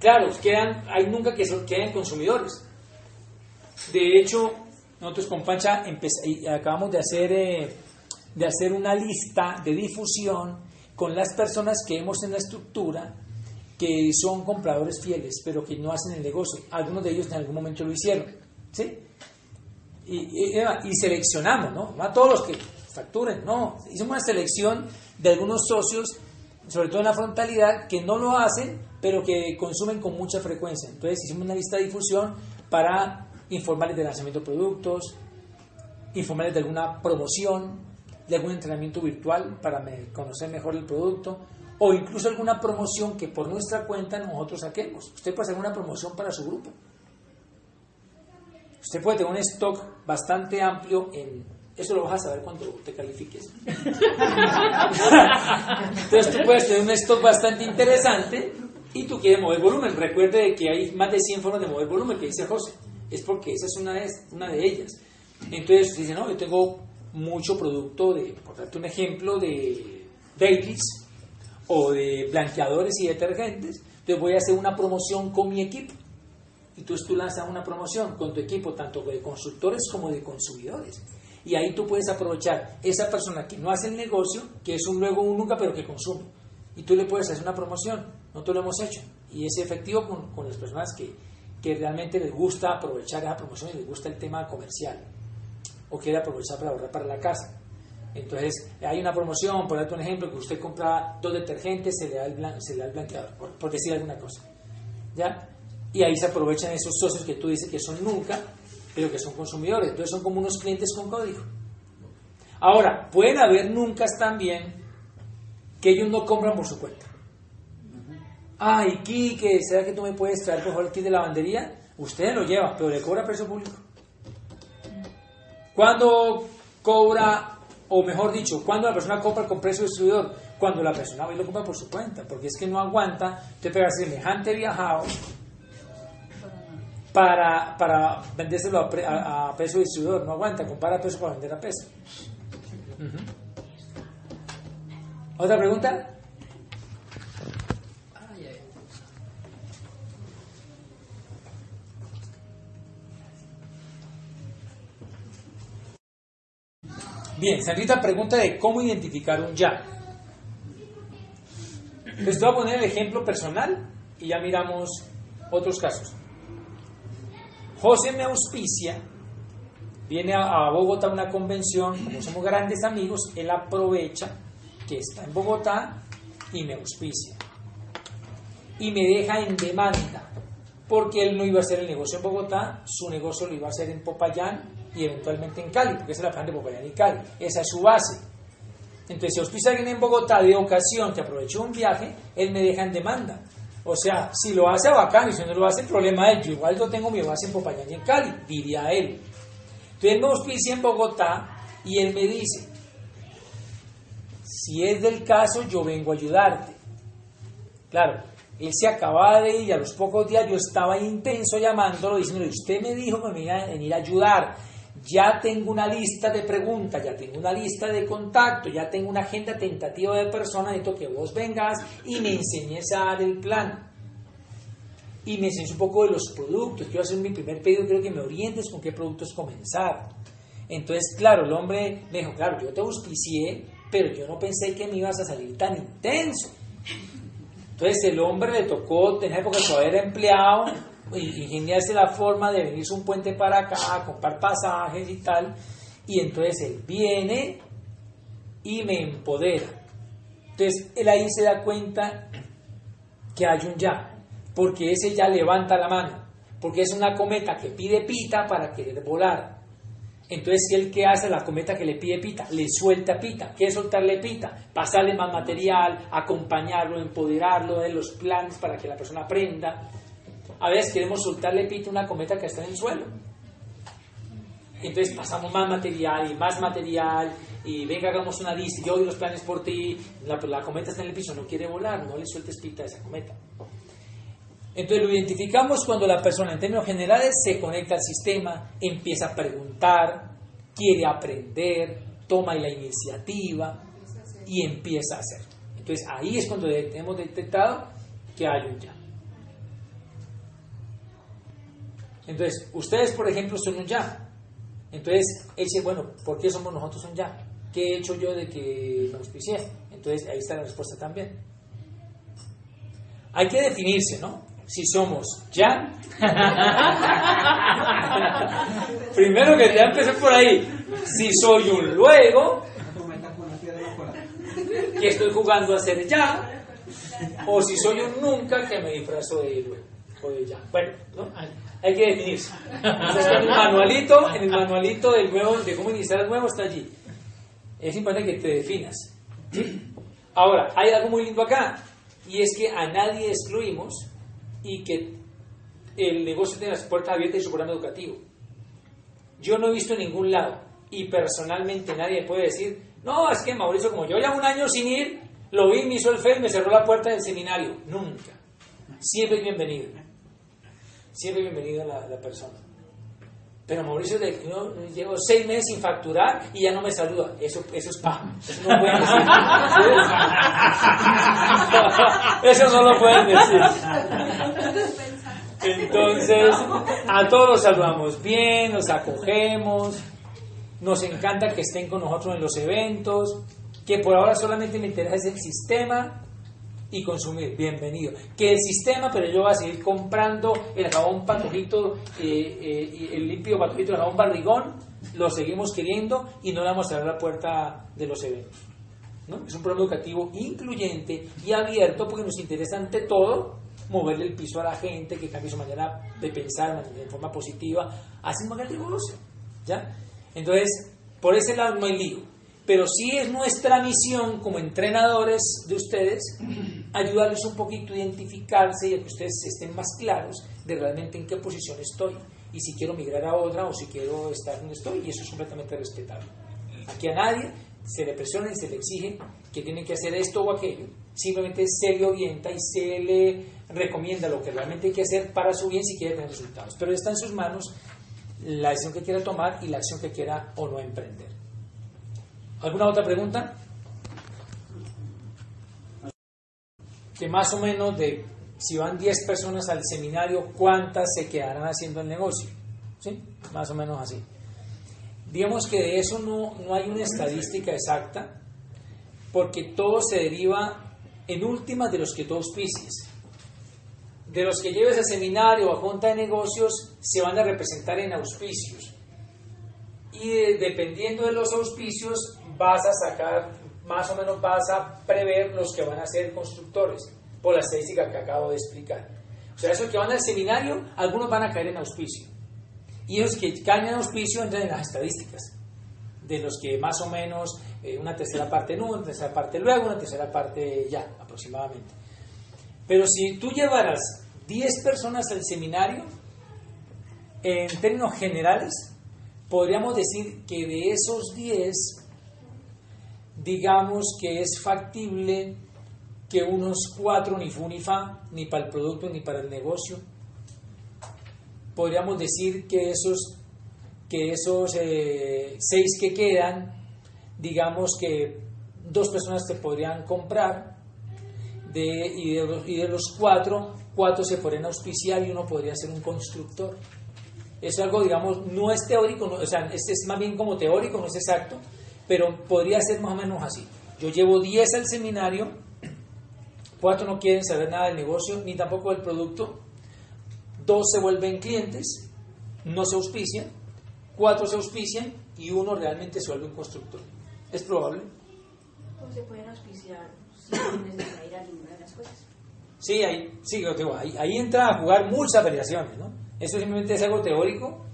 claro, quedan, hay nunca que son, quedan consumidores. De hecho, nosotros con Pancha acabamos de hacer, eh, de hacer una lista de difusión con las personas que vemos en la estructura que son compradores fieles, pero que no hacen el negocio. Algunos de ellos en algún momento lo hicieron. ¿sí? Y, seleccionamos, ¿no? No a todos los que facturen, no. Hicimos una selección de algunos socios, sobre todo en la frontalidad, que no lo hacen, pero que consumen con mucha frecuencia. Entonces hicimos una lista de difusión para informarles de lanzamiento de productos, informarles de alguna promoción, de algún entrenamiento virtual para conocer mejor el producto, o incluso alguna promoción que por nuestra cuenta nosotros saquemos. Usted puede hacer una promoción para su grupo. Usted puede tener un stock bastante amplio en... Eso lo vas a saber cuando te califiques. Entonces tú puedes tener un stock bastante interesante y tú quieres mover volumen. Recuerde que hay más de 100 formas de mover volumen que dice José. Es porque esa es una de, una de ellas. Entonces dice, no, yo tengo mucho producto de, por darte un ejemplo, de dailies o de blanqueadores y detergentes. Entonces voy a hacer una promoción con mi equipo y tú, lanzas una promoción con tu equipo, tanto de consultores como de consumidores. Y ahí tú puedes aprovechar esa persona que no hace el negocio, que es un luego, un nunca, pero que consume. Y tú le puedes hacer una promoción. Nosotros lo hemos hecho. Y es efectivo con, con las personas que, que, realmente les gusta aprovechar esa promoción y les gusta el tema comercial. O quiere aprovechar para ahorrar para la casa. Entonces, hay una promoción, por darte un ejemplo, que usted compra dos detergentes, se le da el, se le da el blanqueador, por, por decir alguna cosa. ¿Ya? Y ahí se aprovechan esos socios que tú dices que son nunca, pero que son consumidores. Entonces son como unos clientes con código. Ahora, pueden haber nunca también que ellos no compran por su cuenta. Ay, Kike, ¿será que tú me puedes traer favor el kit de lavandería? Usted lo lleva, pero le cobra precio público. ¿Cuándo cobra, o mejor dicho, cuando la persona compra con precio distribuidor? Cuando la persona va lo compra por su cuenta, porque es que no aguanta te pegar semejante viajado para, para vendérselo a, a, peso distribuidor. No aguanta, compara peso para vender a peso. ¿Otra pregunta? Bien, Sandrita pregunta de cómo identificar un ya. Les voy a poner el ejemplo personal y ya miramos otros casos. José me auspicia, viene a, Bogotá a una convención, como somos grandes amigos, él aprovecha que está en Bogotá y me auspicia. Y me deja en demanda, porque él no iba a hacer el negocio en Bogotá, su negocio lo iba a hacer en Popayán y eventualmente en Cali, porque esa es la plan de Popayán y Cali, esa es su base. Entonces, si auspicia alguien en Bogotá de ocasión que aprovechó un viaje, él me deja en demanda. O sea, si lo hace bacán y si no lo hace, el problema es yo. Igual yo tengo mi base en Popayán y en Cali, diría él. Entonces, me auspicia en Bogotá y él me dice, si es del caso, yo vengo a ayudarte. Claro, él se acababa de ir y a los pocos días yo estaba intenso llamándolo, diciéndole, usted me dijo que me iba a venir a ayudar. Ya tengo una lista de preguntas, ya tengo una lista de contactos, ya tengo una agenda tentativa de personas, necesito que vos vengas y me enseñes a dar el plan. Y me enseñes un poco de los productos. Quiero hacer mi primer pedido, quiero que me orientes con qué productos comenzar. Entonces, claro, el hombre me dijo, claro, yo te auspicié, pero yo no pensé que me ibas a salir tan intenso. Entonces el hombre le tocó, en esa época todavía empleado, ingeniarse la forma de venirse un puente para acá, comprar pasajes y tal, y entonces él viene y me empodera. Entonces él ahí se da cuenta que hay un ya, porque ese ya levanta la mano, porque es una cometa que pide pita para querer volar. Entonces, ¿qué el que hace la cometa que le pide pita? Le suelta pita. ¿Qué soltarle pita? Pasarle más material, acompañarlo, empoderarlo de los planes para que la persona aprenda. A veces queremos soltarle pita a una cometa que está en el suelo. Entonces pasamos más material y más material y venga, hagamos una lista, yo doy los planes por ti, la, la cometa está en el piso, no quiere volar, no le sueltes pita a esa cometa. Entonces lo identificamos cuando la persona en términos generales se conecta al sistema, empieza a preguntar, quiere aprender, toma la iniciativa y empieza a hacer. Entonces ahí es cuando hemos detectado que hay un ya. Entonces, ustedes, por ejemplo, son un ya. Entonces, él dice, bueno, ¿por qué somos nosotros un ya? ¿Qué he hecho yo de que me auspicié? Entonces, ahí está la respuesta también. Hay que definirse, ¿no? Si somos ya. Primero que ya empecé por ahí. Si soy un luego, que estoy jugando a ser ya. O si soy un nunca, que me disfrazo de luego o de ya. Bueno, ¿no? hay que definirse. Entonces, en el manualito, en el manualito del nuevo, de cómo iniciar el nuevo está allí. Es importante que te definas. ¿sí? Ahora, hay algo muy lindo acá, y es que a nadie excluimos y que el negocio tiene las puertas abiertas y su programa educativo. Yo no he visto en ningún lado, y personalmente nadie puede decir, no, es que Mauricio, como yo ya un año sin ir, lo vi, me hizo el fe y me cerró la puerta del seminario. Nunca. Siempre es bienvenido siempre bienvenida la, la persona. Pero Mauricio, yo llevo seis meses sin facturar y ya no me saluda. Eso, eso es paja. Eso no pueden decir. Eso no lo pueden decir. Entonces, a todos los saludamos bien, los acogemos, nos encanta que estén con nosotros en los eventos, que por ahora solamente me interesa el sistema y consumir. Bienvenido. Que el sistema, pero yo voy a seguir comprando el jabón patojito, eh, eh, el limpio patojito, el jabón barrigón, lo seguimos queriendo y no le vamos a cerrar la puerta de los eventos. ¿no? Es un programa educativo incluyente y abierto porque nos interesa ante todo moverle el piso a la gente, que cambie su manera de pensar de forma positiva, así no el negocio. ¿ya? Entonces, por ese lado no hay lío pero sí es nuestra misión como entrenadores de ustedes ayudarles un poquito a identificarse y a que ustedes estén más claros de realmente en qué posición estoy y si quiero migrar a otra o si quiero estar donde estoy y eso es completamente respetable. Aquí a nadie se le presiona y se le exige que tiene que hacer esto o aquello, simplemente se le orienta y se le recomienda lo que realmente hay que hacer para su bien si quiere tener resultados, pero está en sus manos la decisión que quiera tomar y la acción que quiera o no emprender. ¿Alguna otra pregunta? Que más o menos de, si van 10 personas al seminario, ¿cuántas se quedarán haciendo el negocio? ¿Sí? Más o menos así. Digamos que de eso no, no hay una estadística exacta, porque todo se deriva en últimas de los que tú auspicies. de los que lleves a seminario o a junta de negocios se van a representar en auspicios. Y de- dependiendo de los auspicios vas a sacar, más o menos vas a prever los que van a ser constructores, por la estadística que acabo de explicar. O sea, esos que van al seminario, algunos van a caer en auspicio. Y los que caen en auspicio entran en las estadísticas de los que más o menos eh, una tercera parte en una tercera parte luego, una tercera parte ya, aproximadamente. Pero si tú llevaras 10 personas al seminario, en términos generales, podríamos decir que de esos 10, digamos que es factible que unos 4 ni fu ni para el producto ni para el negocio, podríamos decir que esos que esos eh, seis que quedan, digamos que dos personas te podrían comprar y, de y de los cuatro, cuatro se podrían auspiciar y uno podría ser un constructor. Es algo, digamos, no es teórico, no- o sea, es, es más bien como teórico, no es exacto, pero podría ser más o menos así. Yo llevo 10 al seminario, cuatro no quieren saber nada del negocio, ni tampoco del producto, dos se vuelven clientes, no se auspician, cuatro se auspician y uno realmente se vuelve un constructor. ¿Es probable? ¿Cómo se pueden auspiciar sin necesidad a ninguna de las cosas? Sí, ahí, sí, ahí, ahí entra a jugar muchas variaciones, ¿no? Eso simplemente es algo teórico,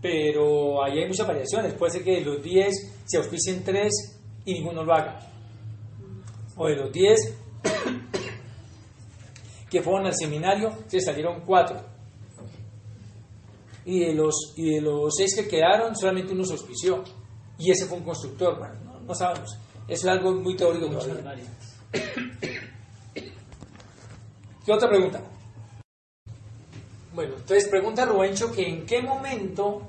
pero ahí hay muchas variaciones. Puede ser que de los 10 se auspicien 3 y ninguno lo haga. O de los 10 que fueron al seminario, se salieron 4. Y de los, y de los 6 que quedaron, solamente uno se auspició. Y ese fue un constructor. Bueno, no, no sabemos. Es algo muy teórico. ¿Qué otra pregunta? Bueno, entonces pregunta Rubencho que en qué momento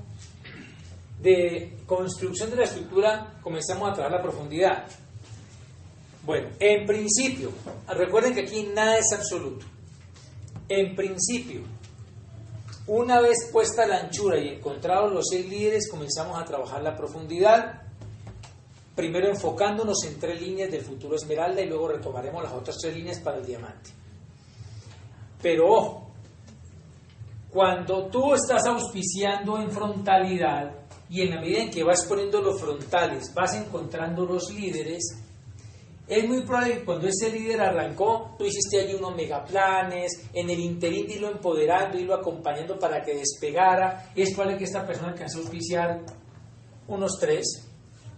de construcción de la estructura comenzamos a trabajar la profundidad. Bueno, en principio, recuerden que aquí nada es absoluto. En principio, una vez puesta la anchura y encontrados los seis líderes, comenzamos a trabajar la profundidad, primero enfocándonos en tres líneas del futuro esmeralda y luego retomaremos las otras tres líneas para el diamante. Pero ojo, cuando tú estás auspiciando en frontalidad y en la medida en que vas poniendo los frontales, vas encontrando los líderes, es muy probable que cuando ese líder arrancó, tú hiciste allí unos megaplanes, en el interín irlo empoderando, irlo acompañando para que despegara. Es probable que esta persona alcanzó a auspiciar unos tres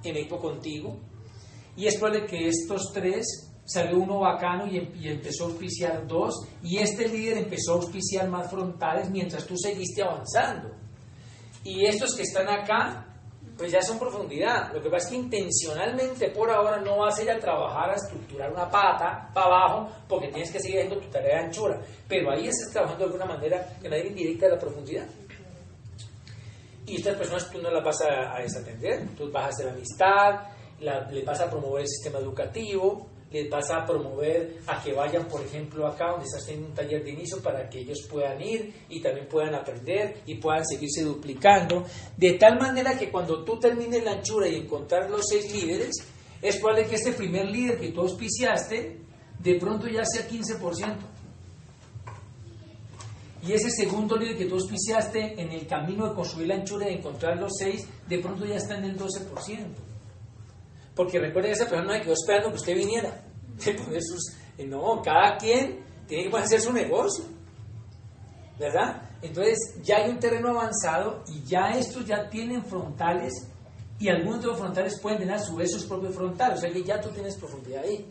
en equipo contigo. Y es probable que estos tres salió uno bacano y, y empezó a auspiciar dos. Y este líder empezó a auspiciar más frontales mientras tú seguiste avanzando. Y estos que están acá, pues ya son profundidad. Lo que pasa es que intencionalmente por ahora no vas a ir a trabajar a estructurar una pata para abajo porque tienes que seguir haciendo tu tarea de anchura. Pero ahí estás trabajando de alguna manera de manera indirecta de la profundidad. Y estas personas tú no las vas a, a desatender, tú vas a hacer amistad, la- vas a promover el sistema educativo, les vas a promover a que vayan, por ejemplo, acá donde estás teniendo un taller de inicio para que ellos puedan ir y también puedan aprender y puedan seguirse duplicando, de tal manera que cuando tú termines la anchura y encontrar los seis líderes, es probable que este primer líder que tú auspiciaste, de pronto ya sea 15%. Y ese segundo líder que tú auspiciaste en el camino de construir la anchura y encontrar los seis, de pronto ya está en el 12%. Porque recuerden esa persona no quedó esperando que usted viniera. Eh, no, cada quien tiene que hacer su negocio. ¿Verdad? Entonces ya hay un terreno avanzado y ya estos ya tienen frontales y algunos de los frontales pueden tener a su vez sus propios frontales. O sea que ya tú tienes profundidad ahí.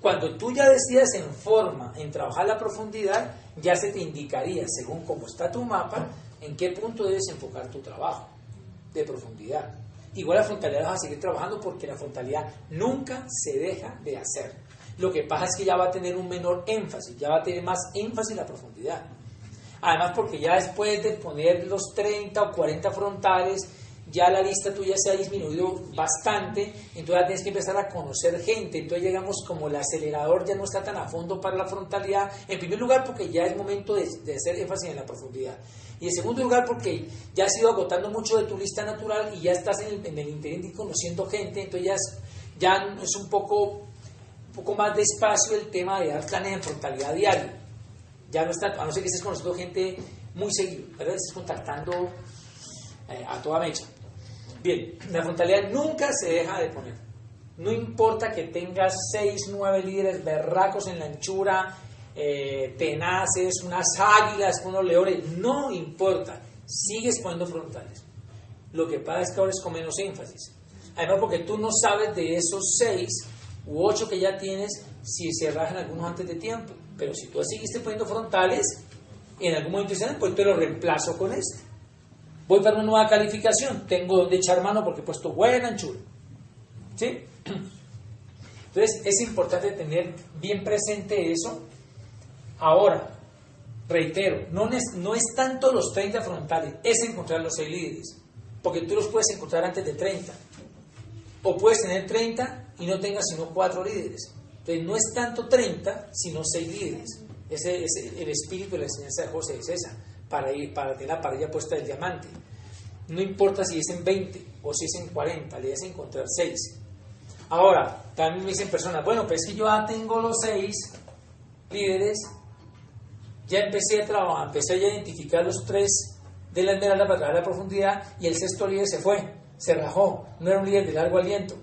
Cuando tú ya decidas en forma, en trabajar la profundidad, ya se te indicaría, según cómo está tu mapa, en qué punto debes enfocar tu trabajo de profundidad. Igual la frontalidad vas a seguir trabajando porque la frontalidad nunca se deja de hacer. Lo que pasa es que ya va a tener un menor énfasis, ya va a tener más énfasis la profundidad. Además porque ya después de poner los 30 o 40 frontales, ya la lista tuya se ha disminuido bastante, entonces ya tienes que empezar a conocer gente, entonces llegamos como el acelerador ya no está tan a fondo para la frontalidad, en primer lugar porque ya es momento de, de hacer énfasis en la profundidad, y en segundo lugar porque ya has ido agotando mucho de tu lista natural y ya estás en el, en el interín conociendo gente, entonces ya es, ya es un poco poco más despacio el tema de dar planes de frontalidad diario. Ya no está, a no ser que estés conociendo gente muy seguido, ¿verdad? Estés contactando eh, a toda mecha. Bien, la frontalidad nunca se deja de poner. No importa que tengas 6, 9 líderes berracos en la anchura, eh, tenaces, unas águilas, unos leones, no importa, sigues poniendo frontales. Lo que pasa es que ahora es con menos énfasis. Además, porque tú no sabes de esos 6 u 8 que ya tienes si se rajan algunos antes de tiempo. Pero si tú seguiste poniendo frontales, en algún momento dicen, pues te lo reemplazo con este. Voy para una nueva calificación, tengo donde echar mano porque he puesto buena anchura. ¿Sí? Entonces es importante tener bien presente eso. Ahora, reitero, no es, no es tanto los 30 frontales, es encontrar los 6 líderes, porque tú los puedes encontrar antes de 30. O puedes tener 30 y no tengas sino 4 líderes. Entonces no es tanto 30, sino 6 líderes. Ese, ese, el espíritu de la enseñanza de José es esa, para, ir, para tener la parrilla puesta del diamante. No importa si es en 20 o si es en 40, le debes encontrar 6. Ahora, también me dicen personas, bueno, pues es que yo ya tengo los 6 líderes, ya empecé a trabajar, empecé a identificar los 3 de la esmeralda para traer la profundidad y el sexto líder se fue, se rajó, no era un líder de largo aliento.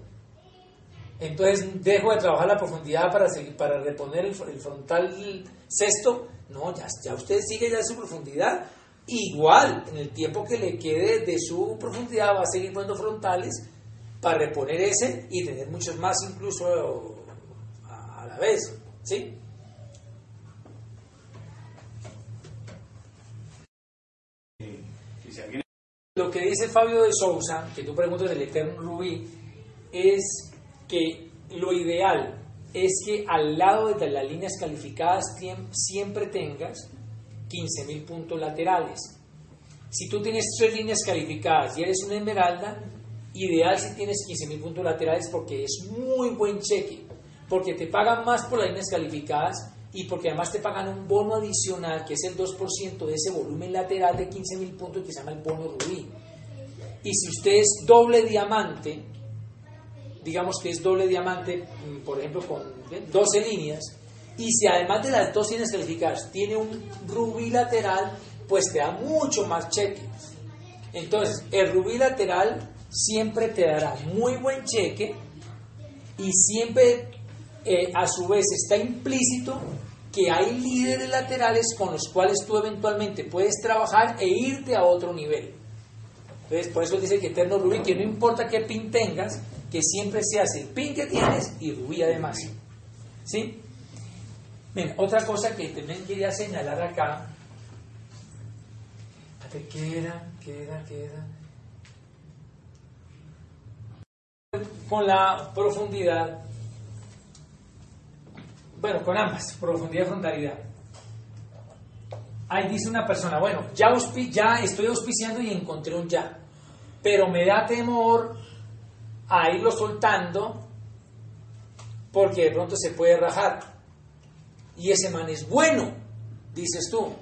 Entonces dejo de trabajar la profundidad para, seguir, para reponer el, el frontal sexto. No, ya, ya usted sigue ya su profundidad. Igual, en el tiempo que le quede de su profundidad, va a seguir poniendo frontales para reponer ese y tener muchos más incluso a, a la vez. ¿Sí? Lo que dice Fabio de Sousa, que tú preguntas del Eterno Rubí, es que lo ideal es que al lado de las líneas calificadas siempre tengas 15.000 puntos laterales. Si tú tienes tres líneas calificadas y eres una esmeralda, ideal si tienes 15.000 puntos laterales porque es muy buen cheque, porque te pagan más por las líneas calificadas y porque además te pagan un bono adicional que es el 2% de ese volumen lateral de 15.000 puntos que se llama el bono rubí. Y si usted es doble diamante, digamos que es doble diamante, por ejemplo, con 12 líneas, y si además de las dos líneas calificadas tiene un rubí lateral, pues te da mucho más cheque. Entonces, el rubí lateral siempre te dará muy buen cheque y siempre eh, a su vez está implícito que hay líderes laterales con los cuales tú eventualmente puedes trabajar e irte a otro nivel. Entonces, por eso dice que Eterno Rubí, que no importa qué pin tengas, que siempre se hace el pin que tienes y rubí además. ¿Sí? Bien, otra cosa que también quería señalar acá. ¿Qué era? ¿Qué era? Con la profundidad. Bueno, con ambas, profundidad y frontalidad. Ahí dice una persona, bueno, ya, ya estoy auspiciando y encontré un ya, pero me da temor a irlo soltando porque de pronto se puede rajar. Y ese man es bueno, dices tú.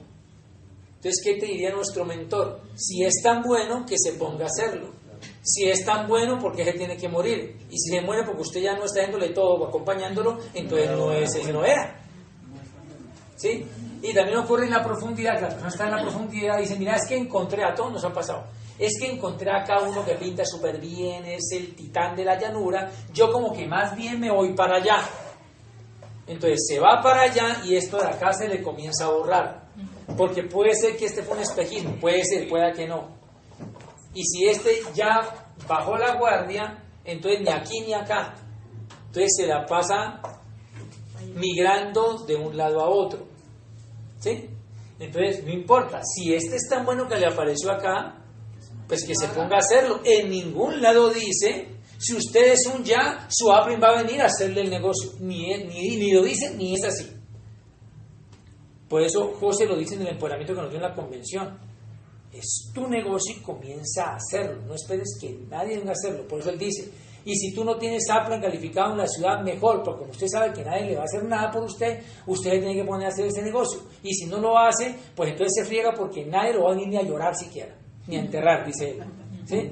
Entonces, ¿qué te diría nuestro mentor? Si es tan bueno, que se ponga a hacerlo. Si es tan bueno, ¿por qué se tiene que morir? Y si se muere porque usted ya no está dándole todo acompañándolo, entonces no es que no era. ¿Sí? Y también ocurre en la profundidad, que la persona está en la profundidad y dice, mira, es que encontré a todos, nos ha pasado. Es que encontré acá uno que pinta súper bien, es el titán de la llanura, yo como que más bien me voy para allá. Entonces se va para allá y esto de acá se le comienza a borrar. Porque puede ser que este fue un espejismo, puede ser, pueda que no. Y si este ya bajó la guardia, entonces ni aquí ni acá. Entonces se la pasa migrando de un lado a otro. ¿Sí? Entonces, no importa. Si este es tan bueno que le apareció acá, pues que se ponga a hacerlo. En ningún lado dice, si usted es un ya, su Aprim va a venir a hacerle el negocio. Ni, ni, ni lo dice, ni es así. Por eso José lo dice en el empoderamiento que nos dio en la convención. Es tu negocio y comienza a hacerlo. No esperes que nadie venga a hacerlo. Por eso él dice, y si tú no tienes Aplan calificado en la ciudad, mejor, porque como usted sabe que nadie le va a hacer nada por usted, usted tiene que poner a hacer ese negocio. Y si no lo hace, pues entonces se friega porque nadie lo va a venir ni a llorar siquiera, ni a enterrar, dice él. ¿Sí?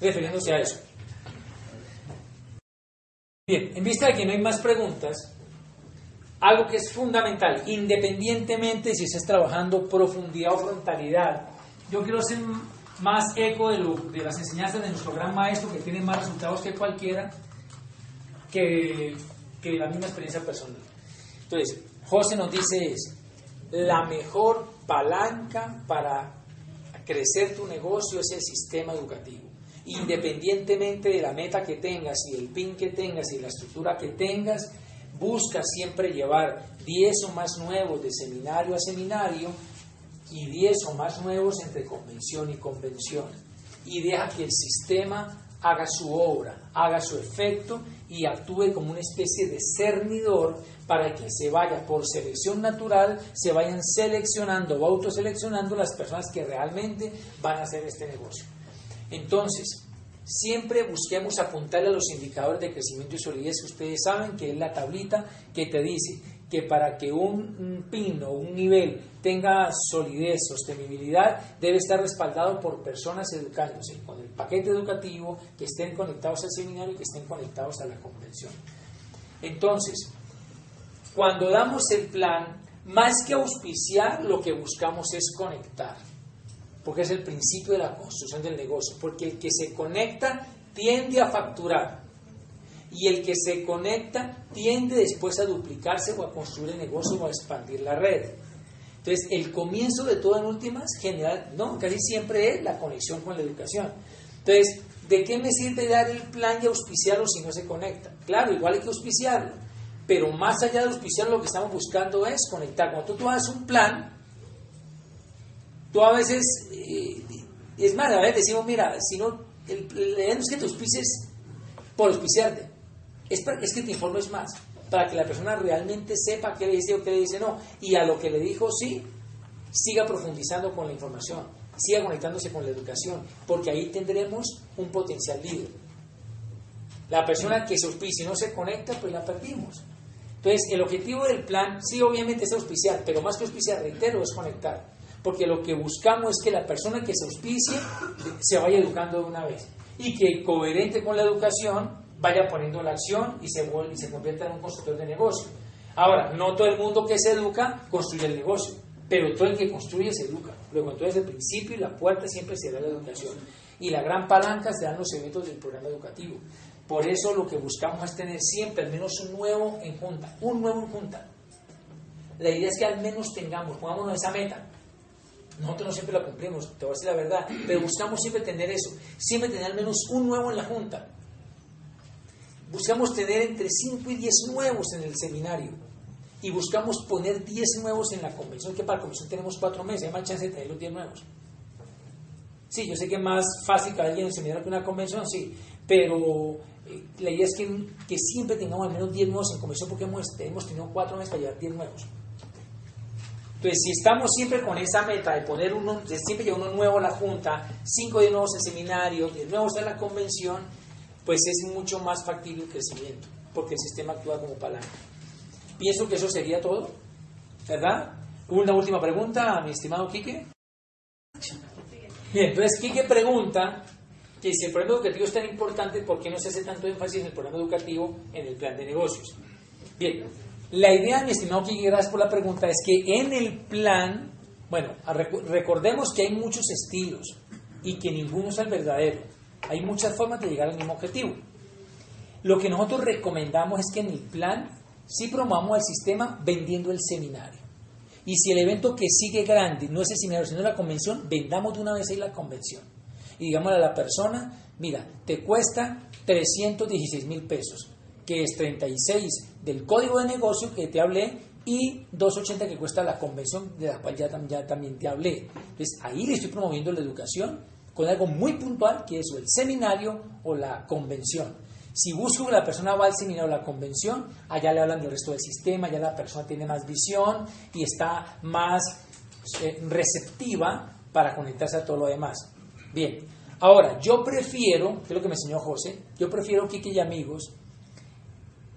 Refiriéndose a eso. Bien, en vista de que no hay más preguntas, algo que es fundamental, independientemente si estés trabajando profundidad o frontalidad, yo quiero hacer más eco de, las enseñanzas de nuestro gran maestro que tiene más resultados que cualquiera, que, que la misma experiencia personal. Entonces, José nos dice es, la mejor palanca para crecer tu negocio es el sistema educativo. Independientemente de la meta que tengas y el pin que tengas y la estructura que tengas, busca siempre llevar 10 o más nuevos de seminario a seminario y 10 o más nuevos entre convención y convención. Y deja que el sistema haga su obra, haga su efecto y actúe como una especie de cernidor para que se vaya por selección natural, se vayan seleccionando o autoseleccionando las personas que realmente van a hacer este negocio. Entonces, siempre busquemos apuntarle a los indicadores de crecimiento y solidez que ustedes saben que es la tablita que te dice que para que un, un pin o un nivel tenga solidez, sostenibilidad, debe estar respaldado por personas educándose con el paquete educativo, que estén conectados al seminario y que estén conectados a la convención. Entonces, cuando damos el plan, más que auspiciar, lo que buscamos es conectar porque es el principio de la construcción del negocio, porque el que se conecta tiende a facturar y el que se conecta tiende después a duplicarse o a construir el negocio o a expandir la red. Entonces, el comienzo de todo en últimas, general, no, casi siempre es la conexión con la educación. Entonces, ¿de qué me sirve dar el plan y auspiciarlo si no se conecta? Claro, igual hay que auspiciarlo, pero más allá de auspiciarlo, lo que estamos buscando es conectar. Cuando tú, tú haces un plan, tú a veces, eh, es más, a veces decimos, mira, si no, el, el- es que te auspices por auspiciarte, es, es que te informes más, para que la persona realmente sepa qué le dice o qué le dice no, y a lo que le dijo sí, siga profundizando con la información, siga conectándose con la educación, porque ahí tendremos un potencial líder. La persona que se auspicia y no se conecta, pues la perdimos. Entonces, el objetivo del plan, sí, obviamente es auspiciar, pero más que auspiciar, reitero, es conectar. Porque lo que buscamos es que la persona que se auspicie se vaya educando de una vez. Y que, coherente con la educación, vaya poniendo la acción y se, vuelve- y se convierta en un constructor de negocio. Ahora, no todo el mundo que se educa construye el negocio, pero todo el que construye se educa. Luego, entonces, el principio la puerta siempre será la educación. Y la gran palanca serán los eventos del programa educativo. Por eso lo que buscamos es tener siempre al menos un nuevo en junta, un nuevo en junta. La idea es que al menos tengamos, pongámonos esa meta. Nosotros no siempre la cumplimos, te voy a decir la verdad, pero buscamos siempre tener eso, siempre tener al menos un nuevo en la junta. Buscamos tener entre 5 y 10 nuevos en el seminario. Y buscamos poner 10 nuevos en la convención, que para la convención tenemos 4 meses, hay más chance de tener los 10 nuevos. Sí, yo sé que es más fácil que alguien en el seminario que una convención, sí, pero eh, la idea es que, que siempre tengamos al menos 10 nuevos en convención porque hemos, hemos tenido 4 meses para llevar 10 nuevos. Entonces, si estamos siempre con esa meta de poner uno, de siempre llevar uno nuevo a la junta, 5 de nuevos en seminario, 10 nuevos en la convención, pues es mucho más factible el crecimiento, porque el sistema actúa como palanca. Pienso que eso sería todo, ¿verdad? Una última pregunta, mi estimado Quique. Bien, entonces Quique pregunta que si el programa educativo es tan importante, ¿por qué no se hace tanto énfasis en el programa educativo en el plan de negocios? Bien, la idea, mi estimado Quique, gracias por la pregunta, es que en el plan, bueno, recordemos que hay muchos estilos y que ninguno es el verdadero. Hay muchas formas de llegar al mismo objetivo. Lo que nosotros recomendamos es que en el plan sí promovamos el sistema vendiendo el seminario. Y si el evento que sigue grande no es el seminario, sino la convención, vendamos de una vez ahí la convención. Y digámosle a la persona, mira, te cuesta 316 mil pesos, que es 36 del código de negocio que te hablé y 280 que cuesta la convención de la cual ya, tam- ya también te hablé. Entonces ahí le estoy promoviendo la educación con algo muy puntual que es el seminario o la convención. Si busco que la persona va al seminario o la convención, allá le hablan del resto del sistema, ya la persona tiene más visión y está más eh, receptiva para conectarse a todo lo demás. Bien, ahora yo prefiero, que es lo que me enseñó José, yo prefiero, Kike y amigos,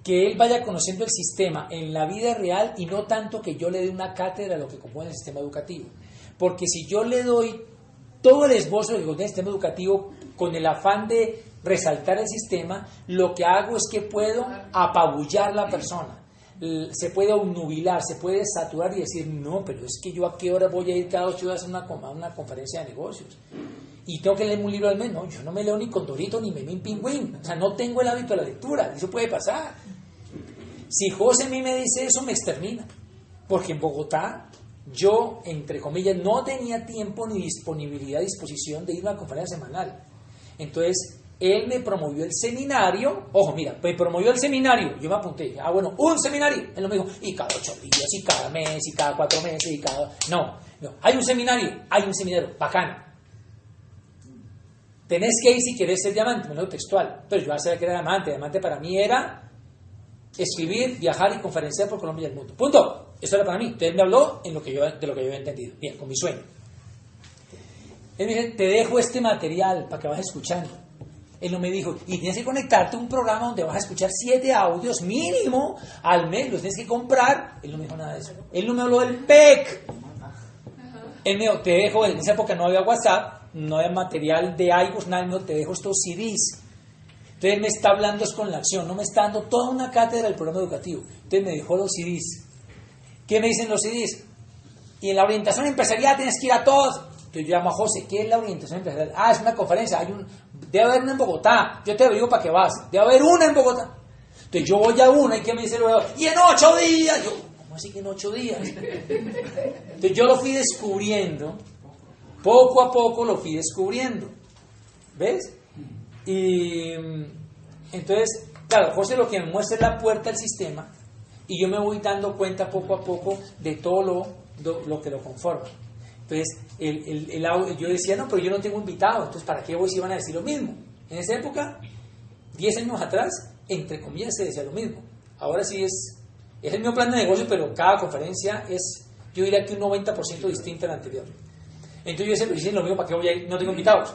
que él vaya conociendo el sistema en la vida real y no tanto que yo le dé una cátedra de lo que compone el sistema educativo. Porque si yo le doy todo el esbozo del sistema educativo con el afán de resaltar el sistema, lo que hago es que puedo apabullar la persona. Se puede obnubilar, se puede saturar y decir, no, pero es que yo a qué hora voy a ir cada ocho horas a una, com- a una conferencia de negocios. Y tengo que leer un libro al mes. No, yo no me leo ni Condorito ni Memín Pingüín. O sea, no tengo el hábito de la lectura. Eso puede pasar. Si José a mí me dice eso, me extermina. Porque en Bogotá, yo, entre comillas, no tenía tiempo ni disponibilidad, disposición de ir a una conferencia semanal. Entonces, él me promovió el seminario. Ojo, mira, me promovió el seminario. Yo me apunté. Ah, bueno, un seminario. Él no me dijo, y cada ocho días, y cada mes, y cada cuatro meses, y cada. No, no. Hay un seminario, hay un seminario, bacano. Tenés que ir si querés ser diamante, me lo textual. Pero yo ya sabía que era diamante. Diamante para mí era escribir, viajar y conferenciar por Colombia y el mundo. Punto. Eso era para mí. Entonces me habló en lo que yo, de lo que yo había entendido. Bien, con mi sueño. Él me dice, te dejo este material para que vayas escuchando. Él no me dijo, y tienes que conectarte a un programa donde vas a escuchar siete audios mínimo al mes, los tienes que comprar. Él no me dijo nada de eso. Él no me habló del PEC. Él me dijo, te dejo, en esa época no había WhatsApp, no había material de iBooks, nada, no, te dejo estos CDs. Entonces me está hablando es con la acción, no me está dando toda una cátedra del programa educativo. Entonces me dejó los CDs. ¿Qué me dicen los CDs? Y en la orientación empresarial tienes que ir a todos. Entonces yo llamo a José, ¿qué es la orientación empresarial? Ah, es una conferencia, hay un, debe haber una en Bogotá. Yo te digo para que vas. Debe haber una en Bogotá. Entonces yo voy a una y ¿qué me dice luego? Y en ocho días. Yo, ¿cómo así que en ocho días? Entonces yo lo fui descubriendo, poco a poco lo fui descubriendo. ¿Ves? Y mm, entonces, claro, José lo que me muestra es la puerta al sistema y yo me voy dando cuenta poco a poco de todo lo, lo, lo que lo conforma. Entonces, el, el- el au- yo decía, no, pero yo no tengo invitado, entonces ¿para qué voy si van a decir lo mismo? En esa época, 10 años atrás, entre comillas, se decía lo mismo. Ahora sí es, es el mismo plan de negocio, pero cada conferencia es, yo diría que un 90% distinta a la anterior. Entonces yo dicen lo mismo, ¿para qué voy a ir? No tengo invitados.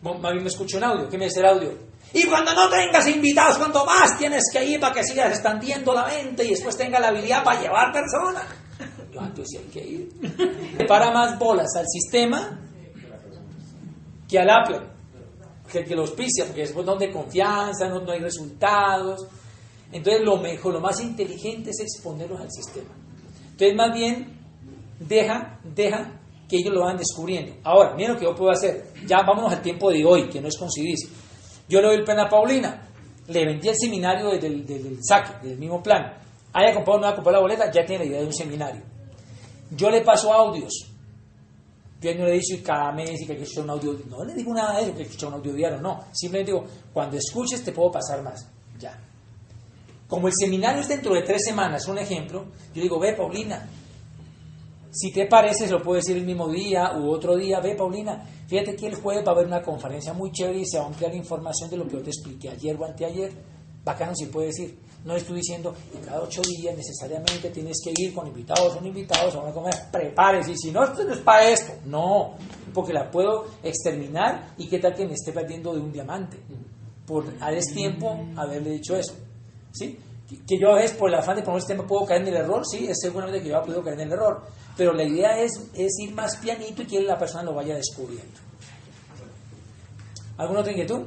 Mo- Más bien me escucho un audio. ¿Qué me dice el audio? Y cuando no tengas invitados, cuando más tienes que ir para que sigas expandiendo la mente y después tenga la habilidad para llevar personas. Yo, pues sí hay que ir. Para más bolas al sistema que al Apple, que el que lo auspicia, porque es donde confianza, no, no hay resultados. Entonces lo mejor, lo más inteligente es exponerlos al sistema. Entonces más bien deja, deja que ellos lo van descubriendo. Ahora, miren lo que yo puedo hacer. Ya vámonos al tiempo de hoy, que no es coincidir. Yo le doy el plan a Paulina. Le vendí el seminario del, del saque, del mismo plan. Haya comprado o no haya comprado la boleta, ya tiene la idea de un seminario. Yo le paso audios. Yo no le digo cada mes y que hay que escuchar un audio. No le digo nada de eso, que hay que escuchar un audio diario, no. Simplemente digo, cuando escuches te puedo pasar más. Ya. Como el seminario es dentro de tres semanas, un ejemplo, yo digo, ve Paulina, si te parece, se lo puedo decir el mismo día u otro día, ve Paulina, fíjate que el jueves va a haber una conferencia muy chévere y se va a ampliar la información de lo que yo te expliqué ayer o anteayer. Bacano si puede decir. No estoy diciendo que cada ocho días necesariamente tienes que ir con invitados o no invitados a una comer. Prepárese. Y si no, esto no es para esto. No, porque la puedo exterminar y qué tal que me esté perdiendo de un diamante. Por a tiempo haberle dicho eso. ¿Sí? Que- yo a veces por el afán de poner este tema puedo caer en el error, sí, es seguramente que yo podido caer en el error. Pero la idea es, es ir más pianito y que la persona lo vaya descubriendo. ¿Alguna otra inquietud?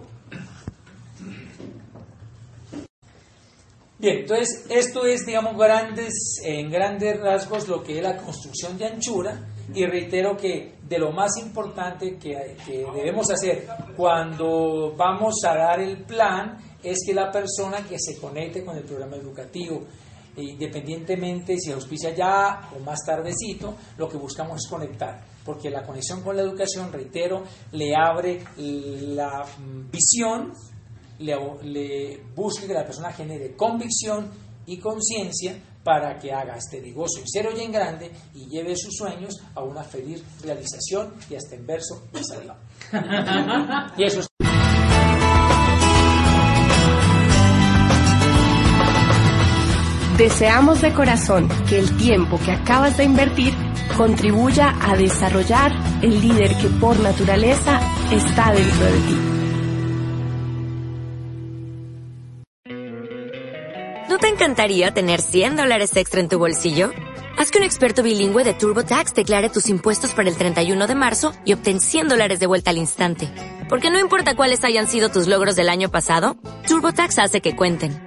Bien, entonces esto es, digamos, grandes, en grandes rasgos lo que es la construcción de anchura y reitero que de lo más importante que, que debemos hacer cuando vamos a dar el plan es que la persona que se conecte con el programa educativo, independientemente si auspicia ya o más tardecito, lo que buscamos es conectar, porque la conexión con la educación, reitero, le abre la mm, visión le, le busque que la persona genere convicción y conciencia para que haga este negocio en cero y en grande y lleve sus sueños a una feliz realización y hasta en verso y salió. y eso es Deseamos de corazón que el tiempo que acabas de invertir contribuya a desarrollar el líder que por naturaleza está dentro de ti. No tengo encantaría tener 100 dólares extra en tu bolsillo? Haz que un experto bilingüe de TurboTax declare tus impuestos para el 31 de marzo y obtén 100 dólares de vuelta al instante. Porque no importa cuáles hayan sido tus logros del año pasado, TurboTax hace que cuenten.